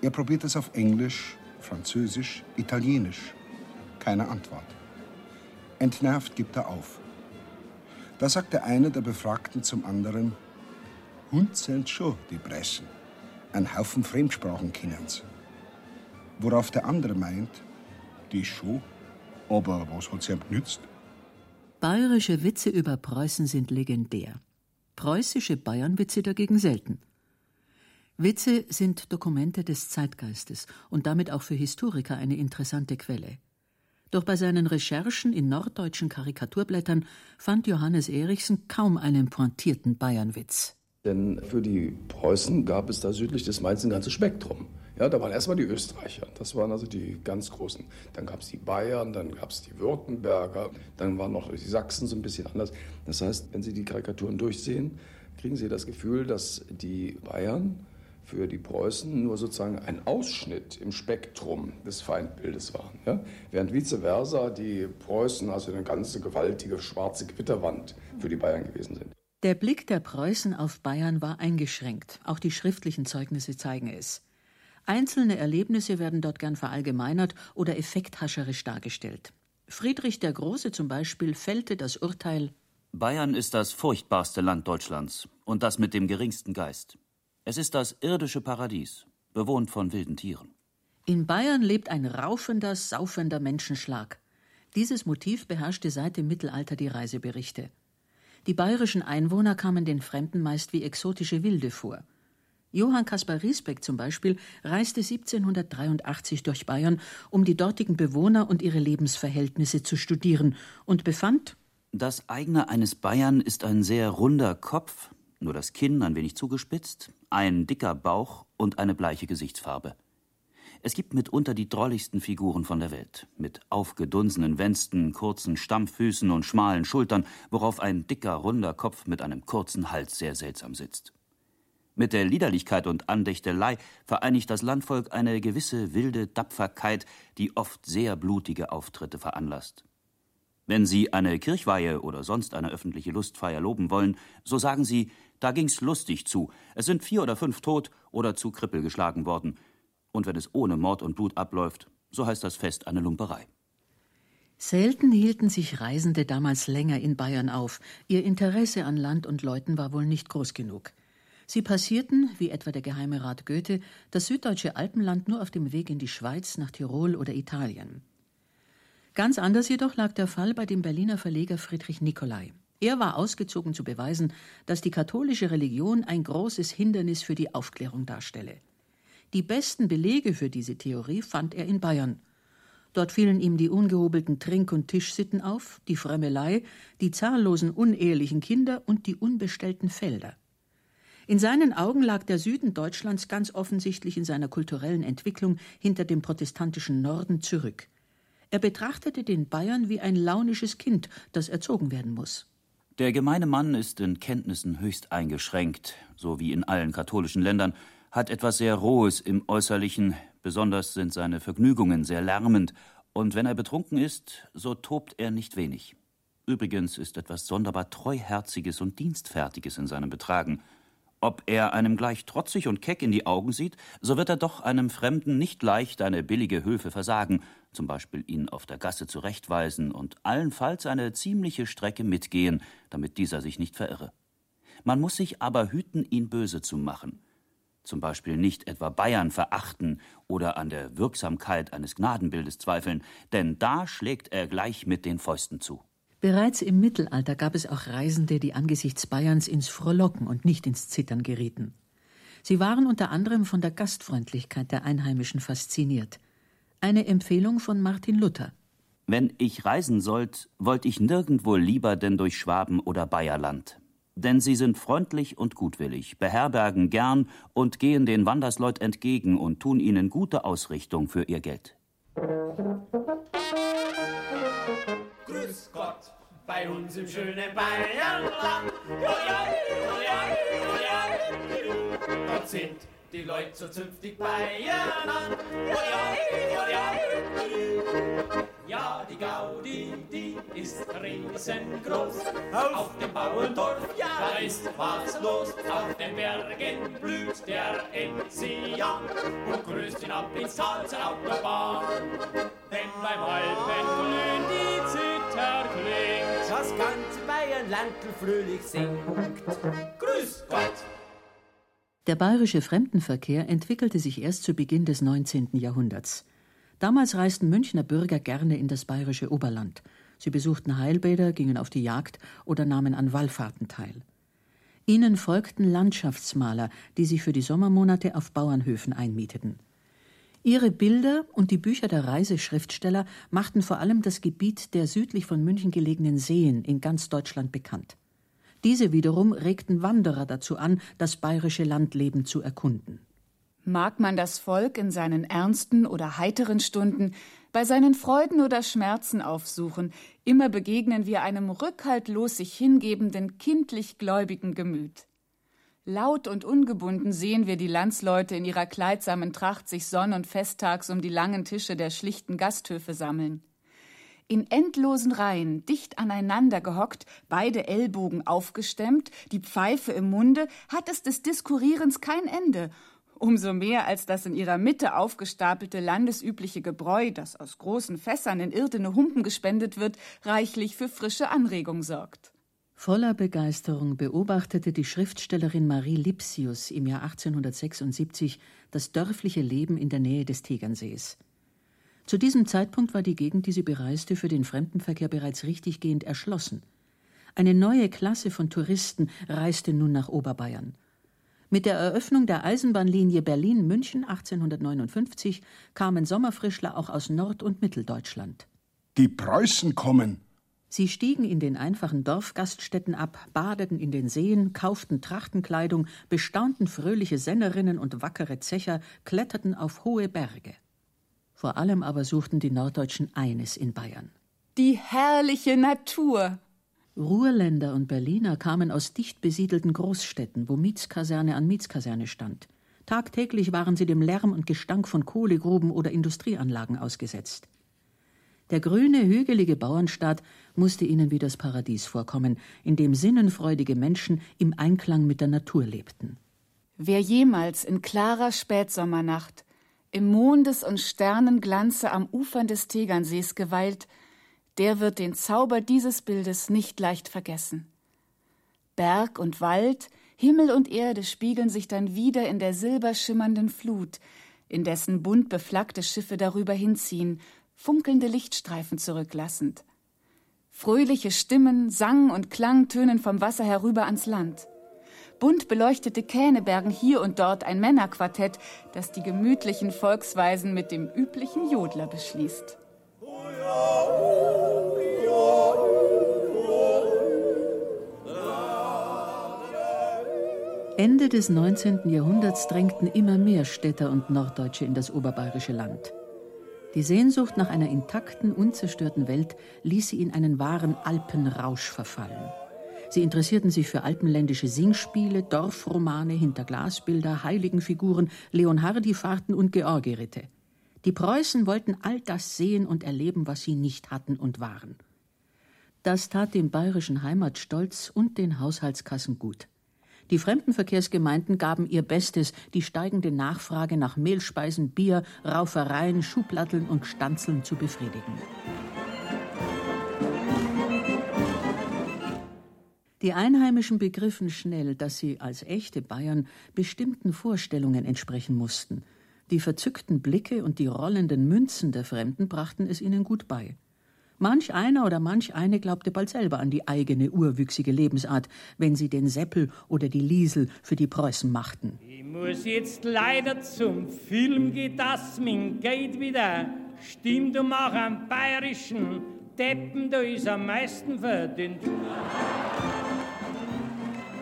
Er probiert es auf Englisch, Französisch, Italienisch. Keine Antwort. Entnervt gibt er auf. Da sagt der eine der Befragten zum anderen, Hund sind schon die Breschen. Ein Haufen Fremdsprachen kennen's. Worauf der andere meint, die schon, aber was hat's ihm genützt? Bayerische Witze über Preußen sind legendär. Preußische Bayernwitze dagegen selten. Witze sind Dokumente des Zeitgeistes und damit auch für Historiker eine interessante Quelle. Doch bei seinen Recherchen in norddeutschen Karikaturblättern fand Johannes Erichsen kaum einen pointierten Bayernwitz. Denn für die Preußen gab es da südlich des Mainz ein ganzes Spektrum. Ja, da waren erstmal die Österreicher, das waren also die ganz Großen. Dann gab es die Bayern, dann gab es die Württemberger, dann waren noch die Sachsen so ein bisschen anders. Das heißt, wenn Sie die Karikaturen durchsehen, kriegen Sie das Gefühl, dass die Bayern für die Preußen nur sozusagen ein Ausschnitt im Spektrum des Feindbildes waren. Ja? Während vice versa die Preußen also eine ganze gewaltige schwarze Gewitterwand für die Bayern gewesen sind. Der Blick der Preußen auf Bayern war eingeschränkt. Auch die schriftlichen Zeugnisse zeigen es. Einzelne Erlebnisse werden dort gern verallgemeinert oder effekthascherisch dargestellt. Friedrich der Große zum Beispiel fällte das Urteil Bayern ist das furchtbarste Land Deutschlands und das mit dem geringsten Geist. Es ist das irdische Paradies, bewohnt von wilden Tieren. In Bayern lebt ein raufender, saufender Menschenschlag. Dieses Motiv beherrschte seit dem Mittelalter die Reiseberichte. Die bayerischen Einwohner kamen den Fremden meist wie exotische Wilde vor. Johann Caspar Riesbeck zum Beispiel reiste 1783 durch Bayern, um die dortigen Bewohner und ihre Lebensverhältnisse zu studieren, und befand, das eigene eines Bayern ist ein sehr runder Kopf, nur das Kinn ein wenig zugespitzt, ein dicker Bauch und eine bleiche Gesichtsfarbe. Es gibt mitunter die drolligsten Figuren von der Welt, mit aufgedunsenen Wänsten, kurzen Stammfüßen und schmalen Schultern, worauf ein dicker, runder Kopf mit einem kurzen Hals sehr seltsam sitzt. Mit der Liederlichkeit und Andächtelei vereinigt das Landvolk eine gewisse wilde Tapferkeit, die oft sehr blutige Auftritte veranlasst. Wenn Sie eine Kirchweihe oder sonst eine öffentliche Lustfeier loben wollen, so sagen Sie, da ging's lustig zu, es sind vier oder fünf tot oder zu Krippel geschlagen worden. Und wenn es ohne Mord und Blut abläuft, so heißt das Fest eine Lumperei. Selten hielten sich Reisende damals länger in Bayern auf. Ihr Interesse an Land und Leuten war wohl nicht groß genug. Sie passierten, wie etwa der Geheime Rat Goethe, das süddeutsche Alpenland nur auf dem Weg in die Schweiz, nach Tirol oder Italien. Ganz anders jedoch lag der Fall bei dem Berliner Verleger Friedrich Nicolai. Er war ausgezogen zu beweisen, dass die katholische Religion ein großes Hindernis für die Aufklärung darstelle. Die besten Belege für diese Theorie fand er in Bayern. Dort fielen ihm die ungehobelten Trink- und Tischsitten auf, die Fremmelei, die zahllosen unehelichen Kinder und die unbestellten Felder. In seinen Augen lag der Süden Deutschlands ganz offensichtlich in seiner kulturellen Entwicklung hinter dem protestantischen Norden zurück. Er betrachtete den Bayern wie ein launisches Kind, das erzogen werden muss. Der gemeine Mann ist in Kenntnissen höchst eingeschränkt, so wie in allen katholischen Ländern, hat etwas sehr Rohes im Äußerlichen, besonders sind seine Vergnügungen sehr lärmend, und wenn er betrunken ist, so tobt er nicht wenig. Übrigens ist etwas sonderbar Treuherziges und Dienstfertiges in seinem Betragen, ob er einem gleich trotzig und keck in die Augen sieht, so wird er doch einem Fremden nicht leicht eine billige Hilfe versagen, zum Beispiel ihn auf der Gasse zurechtweisen und allenfalls eine ziemliche Strecke mitgehen, damit dieser sich nicht verirre. Man muss sich aber hüten, ihn böse zu machen. Zum Beispiel nicht etwa Bayern verachten oder an der Wirksamkeit eines Gnadenbildes zweifeln, denn da schlägt er gleich mit den Fäusten zu. Bereits im Mittelalter gab es auch Reisende, die angesichts Bayerns ins Frohlocken und nicht ins Zittern gerieten. Sie waren unter anderem von der Gastfreundlichkeit der Einheimischen fasziniert. Eine Empfehlung von Martin Luther. Wenn ich reisen sollt, wollt ich nirgendwo lieber denn durch Schwaben oder Bayerland. Denn sie sind freundlich und gutwillig, beherbergen gern und gehen den Wandersleut entgegen und tun ihnen gute Ausrichtung für ihr Geld. Grüß Gott, bei uns im schönen Bayernland. Dort sind die Leute so zünftig beieinander. Ja, die Gaudi, die ist riesengroß. Auf dem Bauerndorf, ja, da ist was los. Auf den Bergen blüht der Enzian und grüßt ihn ab ins Tal zur Autobahn. Denn beim Alpengrün die Zither klingt, das ganze Bayernland fröhlich singt. Grüß Gott! Der bayerische Fremdenverkehr entwickelte sich erst zu Beginn des 19. Jahrhunderts. Damals reisten Münchner Bürger gerne in das bayerische Oberland. Sie besuchten Heilbäder, gingen auf die Jagd oder nahmen an Wallfahrten teil. Ihnen folgten Landschaftsmaler, die sich für die Sommermonate auf Bauernhöfen einmieteten. Ihre Bilder und die Bücher der Reiseschriftsteller machten vor allem das Gebiet der südlich von München gelegenen Seen in ganz Deutschland bekannt. Diese wiederum regten Wanderer dazu an, das bayerische Landleben zu erkunden. Mag man das Volk in seinen ernsten oder heiteren Stunden, bei seinen Freuden oder Schmerzen aufsuchen, immer begegnen wir einem rückhaltlos sich hingebenden, kindlich gläubigen Gemüt. Laut und ungebunden sehen wir die Landsleute in ihrer kleidsamen Tracht sich sonn- und festtags um die langen Tische der schlichten Gasthöfe sammeln. In endlosen Reihen, dicht aneinander gehockt, beide Ellbogen aufgestemmt, die Pfeife im Munde, hat es des Diskurrierens kein Ende. Umso mehr, als das in ihrer Mitte aufgestapelte landesübliche Gebräu, das aus großen Fässern in irdene Humpen gespendet wird, reichlich für frische Anregung sorgt. Voller Begeisterung beobachtete die Schriftstellerin Marie Lipsius im Jahr 1876 das dörfliche Leben in der Nähe des Tegernsees. Zu diesem Zeitpunkt war die Gegend, die sie bereiste, für den Fremdenverkehr bereits richtiggehend erschlossen. Eine neue Klasse von Touristen reiste nun nach Oberbayern. Mit der Eröffnung der Eisenbahnlinie Berlin-München 1859 kamen Sommerfrischler auch aus Nord- und Mitteldeutschland. Die Preußen kommen. Sie stiegen in den einfachen Dorfgaststätten ab, badeten in den Seen, kauften Trachtenkleidung, bestaunten fröhliche Sennerinnen und wackere Zecher, kletterten auf hohe Berge. Vor allem aber suchten die Norddeutschen eines in Bayern. Die herrliche Natur. Ruhrländer und Berliner kamen aus dicht besiedelten Großstädten, wo Mietskaserne an Mietskaserne stand. Tagtäglich waren sie dem Lärm und Gestank von Kohlegruben oder Industrieanlagen ausgesetzt. Der grüne, hügelige Bauernstaat musste ihnen wie das Paradies vorkommen, in dem sinnenfreudige Menschen im Einklang mit der Natur lebten. Wer jemals in klarer Spätsommernacht im Mondes- und Sternenglanze am Ufern des Tegernsees geweilt, der wird den Zauber dieses Bildes nicht leicht vergessen. Berg und Wald, Himmel und Erde spiegeln sich dann wieder in der silberschimmernden Flut, in dessen bunt beflaggte Schiffe darüber hinziehen, funkelnde Lichtstreifen zurücklassend. Fröhliche Stimmen, Sang und Klang tönen vom Wasser herüber ans Land. Bunt beleuchtete Kähne bergen hier und dort ein Männerquartett, das die gemütlichen Volksweisen mit dem üblichen Jodler beschließt. Ende des 19. Jahrhunderts drängten immer mehr Städter und Norddeutsche in das oberbayerische Land. Die Sehnsucht nach einer intakten, unzerstörten Welt ließ sie in einen wahren Alpenrausch verfallen. Sie interessierten sich für alpenländische Singspiele, Dorfromane, Hinterglasbilder, Heiligenfiguren, Leonhardi-Fahrten und Georgiritte. Die Preußen wollten all das sehen und erleben, was sie nicht hatten und waren. Das tat dem bayerischen Heimatstolz und den Haushaltskassen gut. Die Fremdenverkehrsgemeinden gaben ihr Bestes, die steigende Nachfrage nach Mehlspeisen, Bier, Raufereien, Schublatteln und Stanzeln zu befriedigen. Die Einheimischen begriffen schnell, dass sie als echte Bayern bestimmten Vorstellungen entsprechen mussten. Die verzückten Blicke und die rollenden Münzen der Fremden brachten es ihnen gut bei. Manch einer oder manch eine glaubte bald selber an die eigene urwüchsige Lebensart, wenn sie den Seppel oder die Liesel für die Preußen machten. Ich muss jetzt leider zum Film gehen, das mein Geld wieder. Stimmt um auch am bayerischen Deppen, da ist am meisten verdient.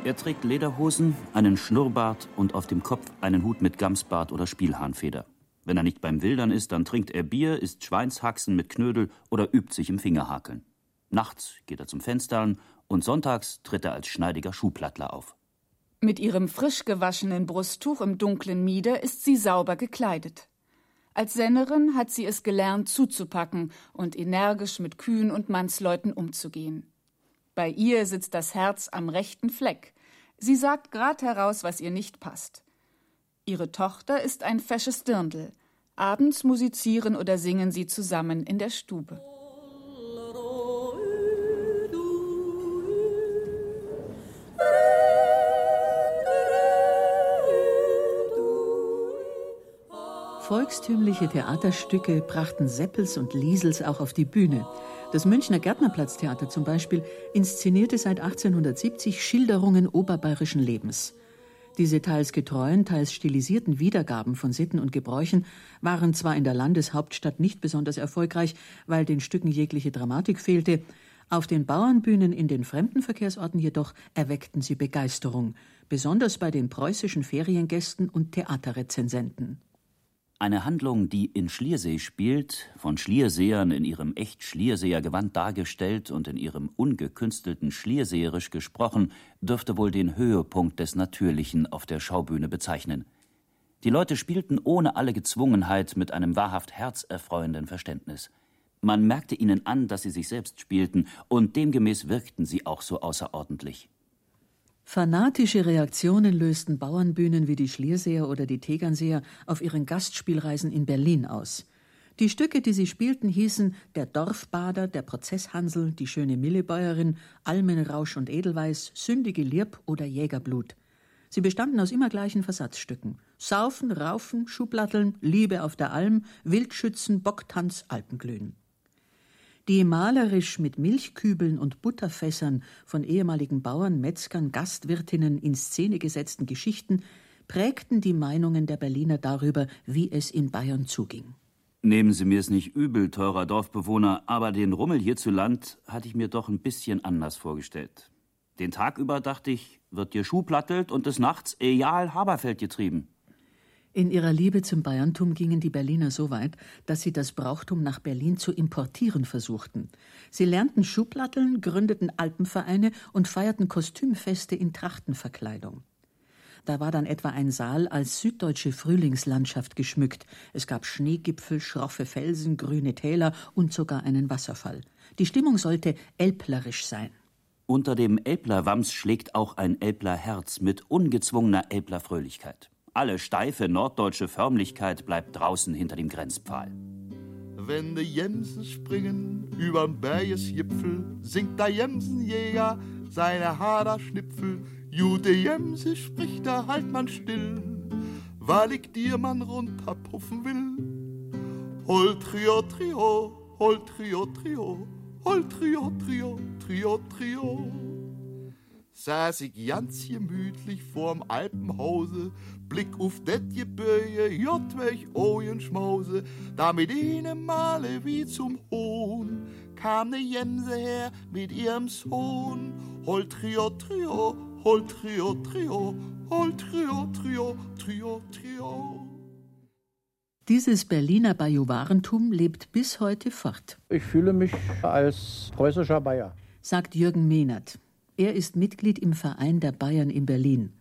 Er trägt Lederhosen, einen Schnurrbart und auf dem Kopf einen Hut mit Gamsbart oder Spielhahnfeder. Wenn er nicht beim Wildern ist, dann trinkt er Bier, isst Schweinshaxen mit Knödel oder übt sich im Fingerhakeln. Nachts geht er zum Fenstern und sonntags tritt er als schneidiger Schuhplattler auf. Mit ihrem frisch gewaschenen Brusttuch im dunklen Mieder ist sie sauber gekleidet. Als Sennerin hat sie es gelernt, zuzupacken und energisch mit Kühen und Mannsleuten umzugehen. Bei ihr sitzt das Herz am rechten Fleck. Sie sagt grad heraus, was ihr nicht passt. Ihre Tochter ist ein fesches Dirndl. Abends musizieren oder singen sie zusammen in der Stube. Volkstümliche Theaterstücke brachten Seppels und Liesels auch auf die Bühne. Das Münchner Gärtnerplatztheater zum Beispiel inszenierte seit 1870 Schilderungen oberbayerischen Lebens. Diese teils getreuen, teils stilisierten Wiedergaben von Sitten und Gebräuchen waren zwar in der Landeshauptstadt nicht besonders erfolgreich, weil den Stücken jegliche Dramatik fehlte, auf den Bauernbühnen in den Fremdenverkehrsorten jedoch erweckten sie Begeisterung, besonders bei den preußischen Feriengästen und Theaterrezensenten. Eine Handlung, die in Schliersee spielt, von Schlierseern in ihrem echt Schlierseer Gewand dargestellt und in ihrem ungekünstelten Schlierseerisch gesprochen, dürfte wohl den Höhepunkt des Natürlichen auf der Schaubühne bezeichnen. Die Leute spielten ohne alle Gezwungenheit mit einem wahrhaft herzerfreuenden Verständnis. Man merkte ihnen an, dass sie sich selbst spielten, und demgemäß wirkten sie auch so außerordentlich. Fanatische Reaktionen lösten Bauernbühnen wie die Schlierseer oder die Tegernseer auf ihren Gastspielreisen in Berlin aus. Die Stücke, die sie spielten, hießen Der Dorfbader, Der Prozesshansel, Die schöne Millebäuerin, Almenrausch und Edelweiß, Sündige Lirb oder Jägerblut. Sie bestanden aus immer gleichen Versatzstücken. Saufen, Raufen, Schublatteln, Liebe auf der Alm, Wildschützen, Bocktanz, Alpenglühen. Die malerisch mit Milchkübeln und Butterfässern von ehemaligen Bauern, Metzgern, Gastwirtinnen in Szene gesetzten Geschichten prägten die Meinungen der Berliner darüber, wie es in Bayern zuging. Nehmen Sie mir es nicht übel, teurer Dorfbewohner, aber den Rummel hierzuland hatte ich mir doch ein bisschen anders vorgestellt. Den Tag über dachte ich, wird dir Schuh plattelt und des Nachts Ejal Haberfeld getrieben. In ihrer Liebe zum Bayerntum gingen die Berliner so weit, dass sie das Brauchtum nach Berlin zu importieren versuchten. Sie lernten Schublatteln, gründeten Alpenvereine und feierten Kostümfeste in Trachtenverkleidung. Da war dann etwa ein Saal als süddeutsche Frühlingslandschaft geschmückt. Es gab Schneegipfel, schroffe Felsen, grüne Täler und sogar einen Wasserfall. Die Stimmung sollte elblerisch sein. Unter dem Elblerwams schlägt auch ein Elblerherz mit ungezwungener Elblerfröhlichkeit. Alle steife norddeutsche Förmlichkeit bleibt draußen hinter dem Grenzpfahl. Wenn die Jemsen springen übern Bergesgipfel, singt der Jemsenjäger seine Haderschnipfel. Jude Jemse spricht, da halt man still, weil ich dir man runterpuffen will. Hol Trio, Trio, hol Trio, Trio, hol Trio, Trio, Trio, Trio saß ich ganz gemütlich vorm Alpenhause, Blick auf det Gebirge, jott welch Ojen schmause, da mit ihnen Male wie zum Hohn, kam ne Jemse her mit ihrem Sohn, hol Trio, Trio, hol Trio, Trio, hol Trio, Trio, Trio, Trio. Dieses Berliner Bajuwarentum lebt bis heute fort. Ich fühle mich als preußischer Bayer, sagt Jürgen Mehnert. Er ist Mitglied im Verein der Bayern in Berlin.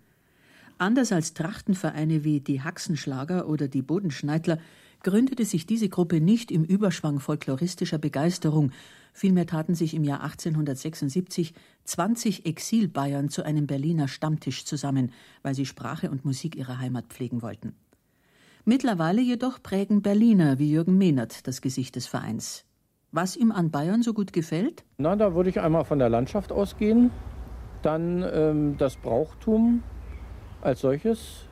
Anders als Trachtenvereine wie die Haxenschlager oder die Bodenschneidler gründete sich diese Gruppe nicht im Überschwang folkloristischer Begeisterung. Vielmehr taten sich im Jahr 1876 20 Exilbayern zu einem Berliner Stammtisch zusammen, weil sie Sprache und Musik ihrer Heimat pflegen wollten. Mittlerweile jedoch prägen Berliner wie Jürgen Mehnert das Gesicht des Vereins. Was ihm an Bayern so gut gefällt? Na, da würde ich einmal von der Landschaft ausgehen, dann ähm, das Brauchtum als solches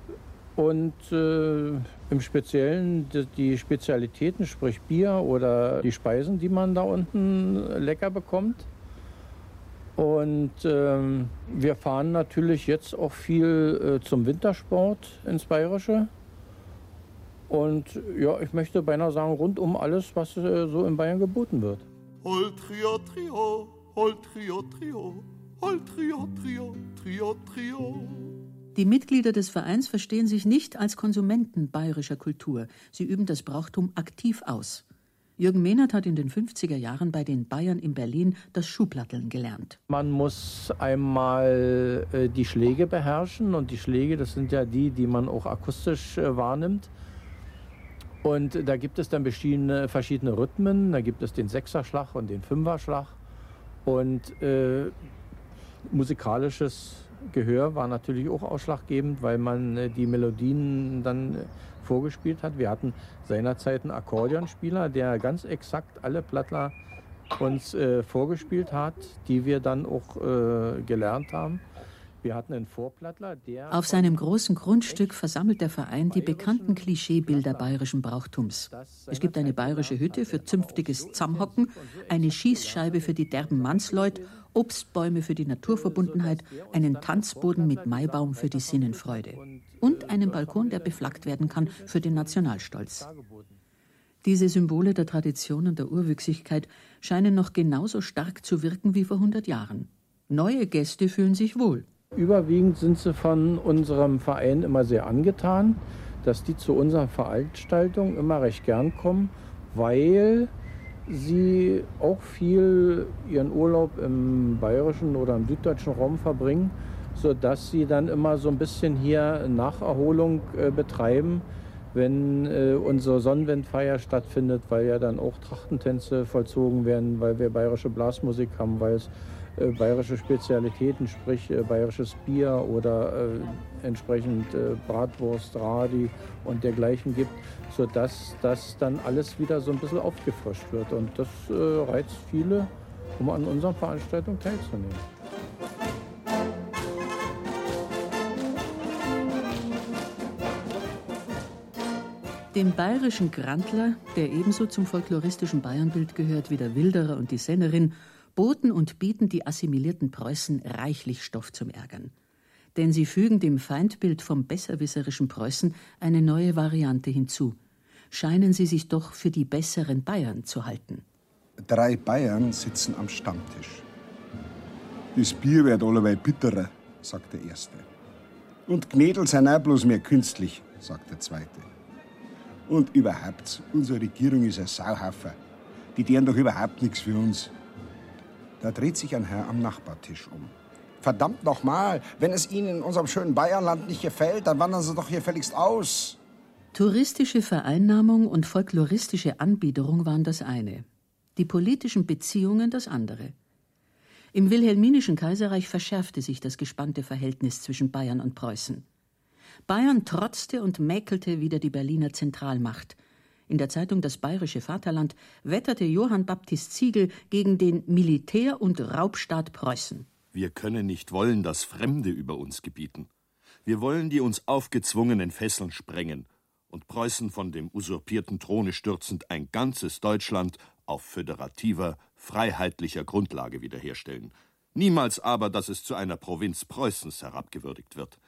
und äh, im Speziellen die, die, Spezialitäten, sprich Bier oder die Speisen, die man da unten lecker bekommt. Und ähm, wir fahren natürlich jetzt auch viel äh, zum Wintersport ins Bayerische. Und ja, ich möchte beinahe sagen, rund um alles, was äh, so in Bayern geboten wird. Hol Trio, Trio, hol Trio, Trio, All Trio, Trio, Trio, Trio. Die Mitglieder des Vereins verstehen sich nicht als Konsumenten bayerischer Kultur. Sie üben das Brauchtum aktiv aus. Jürgen Mehnert hat in den 50er Jahren bei den Bayern in Berlin das Schuhplatteln gelernt. Man muss einmal äh, die Schläge beherrschen und die Schläge, das sind ja die, die man auch akustisch äh, wahrnimmt. Und da gibt es dann verschiedene, verschiedene Rhythmen. Da gibt es den Sechserschlag und den Fünferschlag. Und äh, musikalisches Gehör war natürlich auch ausschlaggebend, weil man äh, die Melodien dann äh, vorgespielt hat. Wir hatten seinerzeit einen Akkordeonspieler, der ganz exakt alle Plattler uns äh, vorgespielt hat, die wir dann auch äh, gelernt haben. Auf seinem großen Grundstück versammelt der Verein die bekannten Klischeebilder bayerischen Brauchtums. Es gibt eine bayerische Hütte für zünftiges Zammhocken, eine Schießscheibe für die derben Mannsleut, Obstbäume für die Naturverbundenheit, einen Tanzboden mit Maibaum für die Sinnenfreude und einen Balkon, der beflaggt werden kann für den Nationalstolz. Diese Symbole der Tradition und der Urwüchsigkeit scheinen noch genauso stark zu wirken wie vor 100 Jahren. Neue Gäste fühlen sich wohl. Überwiegend sind sie von unserem Verein immer sehr angetan, dass die zu unseren Veranstaltungen immer recht gern kommen, weil sie auch viel ihren Urlaub im bayerischen oder im süddeutschen Raum verbringen, sodass sie dann immer so ein bisschen hier Nacherholung äh, betreiben, wenn äh, unsere Sonnenwendfeier stattfindet, weil ja dann auch Trachtentänze vollzogen werden, weil wir bayerische Blasmusik haben, weil es äh, bayerische Spezialitäten, sprich äh, bayerisches Bier oder äh, entsprechend äh, Bratwurst, Radi und dergleichen gibt, sodass das dann alles wieder so ein bisschen aufgefrischt wird. Und das äh, reizt viele, um an unseren Veranstaltungen teilzunehmen. Dem bayerischen Grandler, der ebenso zum folkloristischen Bayernbild gehört wie der Wilderer und die Sennerin, boten und bieten die assimilierten Preußen reichlich Stoff zum Ärgern. Denn sie fügen dem Feindbild vom besserwisserischen Preußen eine neue Variante hinzu. Scheinen sie sich doch für die besseren Bayern zu halten. Drei Bayern sitzen am Stammtisch. Das Bier wird allerweil bitterer, sagt der Erste. Und Gnädel sind auch bloß mehr künstlich, sagt der Zweite. Und überhaupt, unsere Regierung ist ein Sauhaufen. Die deren doch überhaupt nichts für uns. Da dreht sich ein Herr am Nachbartisch um. Verdammt nochmal, wenn es Ihnen in unserem schönen Bayernland nicht gefällt, dann wandern Sie doch hier fälligst aus. Touristische Vereinnahmung und folkloristische Anbiederung waren das eine, die politischen Beziehungen das andere. Im Wilhelminischen Kaiserreich verschärfte sich das gespannte Verhältnis zwischen Bayern und Preußen. Bayern trotzte und mäkelte wieder die Berliner Zentralmacht. In der Zeitung Das Bayerische Vaterland wetterte Johann Baptist Ziegel gegen den Militär- und Raubstaat Preußen. Wir können nicht wollen, dass Fremde über uns gebieten. Wir wollen die uns aufgezwungenen Fesseln sprengen und Preußen von dem usurpierten Throne stürzend ein ganzes Deutschland auf föderativer, freiheitlicher Grundlage wiederherstellen. Niemals aber, dass es zu einer Provinz Preußens herabgewürdigt wird.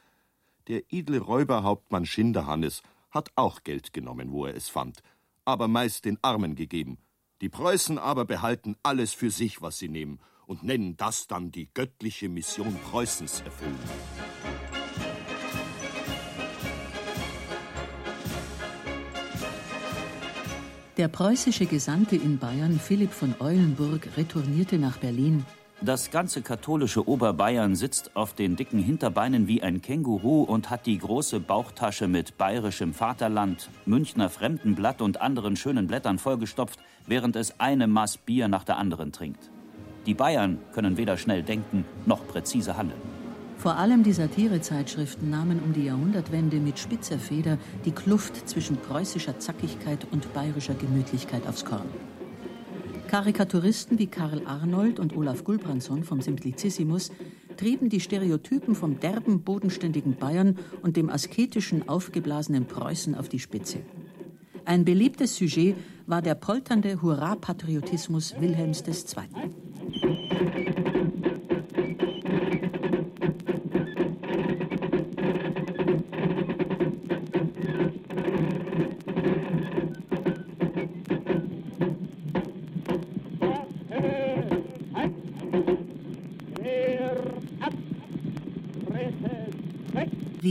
Der edle Räuberhauptmann Schinderhannes hat auch Geld genommen, wo er es fand, aber meist den Armen gegeben. Die Preußen aber behalten alles für sich, was sie nehmen, und nennen das dann die göttliche Mission Preußens erfüllen. Der preußische Gesandte in Bayern, Philipp von Eulenburg, retournierte nach Berlin. Das ganze katholische Oberbayern sitzt auf den dicken Hinterbeinen wie ein Känguru und hat die große Bauchtasche mit bayerischem Vaterland, Münchner Fremdenblatt und anderen schönen Blättern vollgestopft, während es eine Maß Bier nach der anderen trinkt. Die Bayern können weder schnell denken noch präzise handeln. Vor allem die Satirezeitschriften nahmen um die Jahrhundertwende mit spitzer Feder die Kluft zwischen preußischer Zackigkeit und bayerischer Gemütlichkeit aufs Korn. Karikaturisten wie Karl Arnold und Olaf Gulbrandsson vom Simplicissimus trieben die Stereotypen vom derben, bodenständigen Bayern und dem asketischen, aufgeblasenen Preußen auf die Spitze. Ein beliebtes Sujet war der polternde Hurra-Patriotismus Wilhelms II.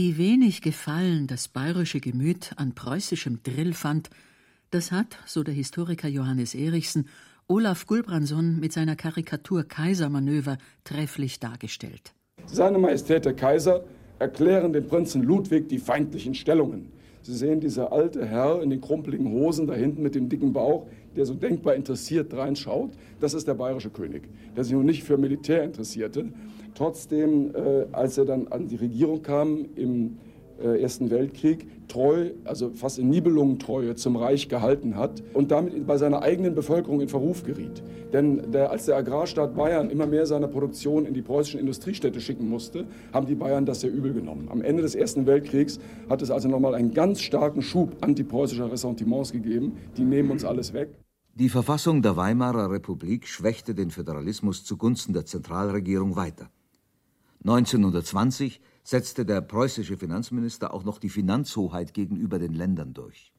Wie wenig Gefallen das bayerische Gemüt an preußischem Drill fand, das hat, so der Historiker Johannes Erichsen, Olaf Gulbranson mit seiner Karikatur Kaisermanöver trefflich dargestellt. Seine Majestät der Kaiser erklären dem Prinzen Ludwig die feindlichen Stellungen. Sie sehen dieser alte Herr in den krumpeligen Hosen da hinten mit dem dicken Bauch, der so denkbar interessiert reinschaut. Das ist der bayerische König, der sich nun nicht für Militär interessierte. Trotzdem, äh, als er dann an die Regierung kam im äh, Ersten Weltkrieg treu, also fast in Nibelungentreue zum Reich gehalten hat und damit bei seiner eigenen Bevölkerung in Verruf geriet. Denn der, als der Agrarstaat Bayern immer mehr seiner Produktion in die preußischen Industriestädte schicken musste, haben die Bayern das sehr übel genommen. Am Ende des Ersten Weltkriegs hat es also nochmal einen ganz starken Schub antipreußischer Ressentiments gegeben. Die nehmen uns alles weg. Die Verfassung der Weimarer Republik schwächte den Föderalismus zugunsten der Zentralregierung weiter. 1920 setzte der preußische Finanzminister auch noch die Finanzhoheit gegenüber den Ländern durch.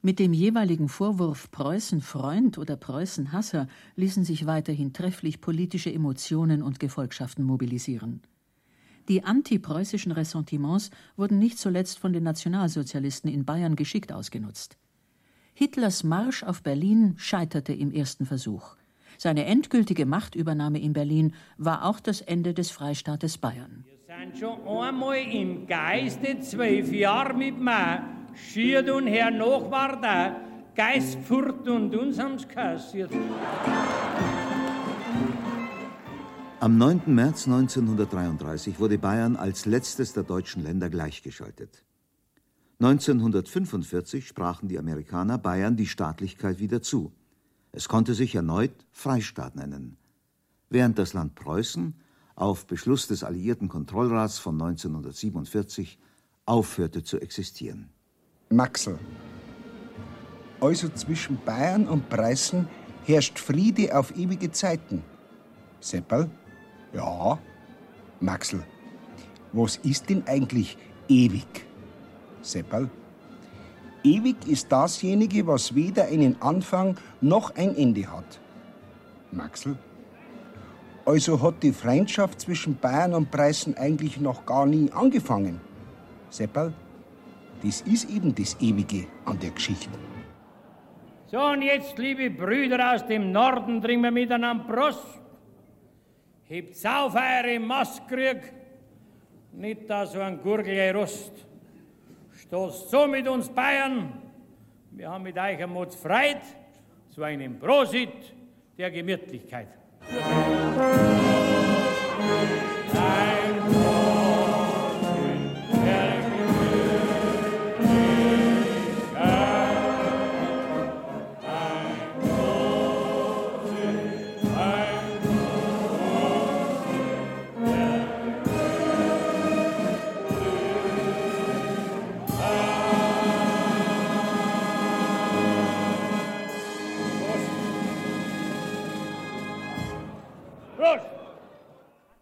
Mit dem jeweiligen Vorwurf Preußen-Freund oder Preußen-Hasser ließen sich weiterhin trefflich politische Emotionen und Gefolgschaften mobilisieren. Die antipreußischen Ressentiments wurden nicht zuletzt von den Nationalsozialisten in Bayern geschickt ausgenutzt. Hitlers Marsch auf Berlin scheiterte im ersten Versuch. Seine endgültige Machtübernahme in Berlin war auch das Ende des Freistaates Bayern sind schon einmal im Geiste zwölf Jahre mit mir schiert und hernach war da Geist furt und uns haben's kassiert. Am 9. März 1933 wurde Bayern als letztes der deutschen Länder gleichgeschaltet. 1945 sprachen die Amerikaner Bayern die Staatlichkeit wieder zu. Es konnte sich erneut Freistaat nennen. Während das Land Preußen auf Beschluss des Alliierten Kontrollrats von 1947 aufhörte zu existieren. Maxel. Also zwischen Bayern und Preußen herrscht Friede auf ewige Zeiten. Seppel? Ja. Maxel. Was ist denn eigentlich ewig? Seppel? Ewig ist dasjenige, was weder einen Anfang noch ein Ende hat. Maxel? Also hat die Freundschaft zwischen Bayern und Preußen eigentlich noch gar nie angefangen. Seppel, das ist eben das Ewige an der Geschichte. So, und jetzt, liebe Brüder aus dem Norden, trinken wir miteinander Prost. Hebt auf eure Maskrüg, nicht da so ein Gurgel Rost. Stoßt so mit uns Bayern, wir haben mit euch Mutz Freit, zu einem Prosit der Gemütlichkeit.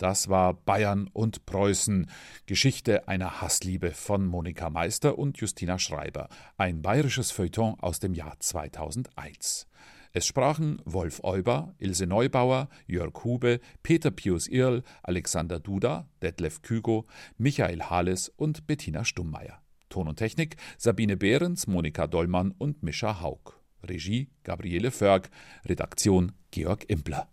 Das war Bayern und Preußen. Geschichte einer Hassliebe von Monika Meister und Justina Schreiber. Ein bayerisches Feuilleton aus dem Jahr 2001. Es sprachen Wolf Euber, Ilse Neubauer, Jörg Hube, Peter Pius Irl, Alexander Duda, Detlef Kügo, Michael Hales und Bettina Stummeier. Ton und Technik Sabine Behrens, Monika Dollmann und Mischa Haug. Regie Gabriele Förg. Redaktion Georg Impler.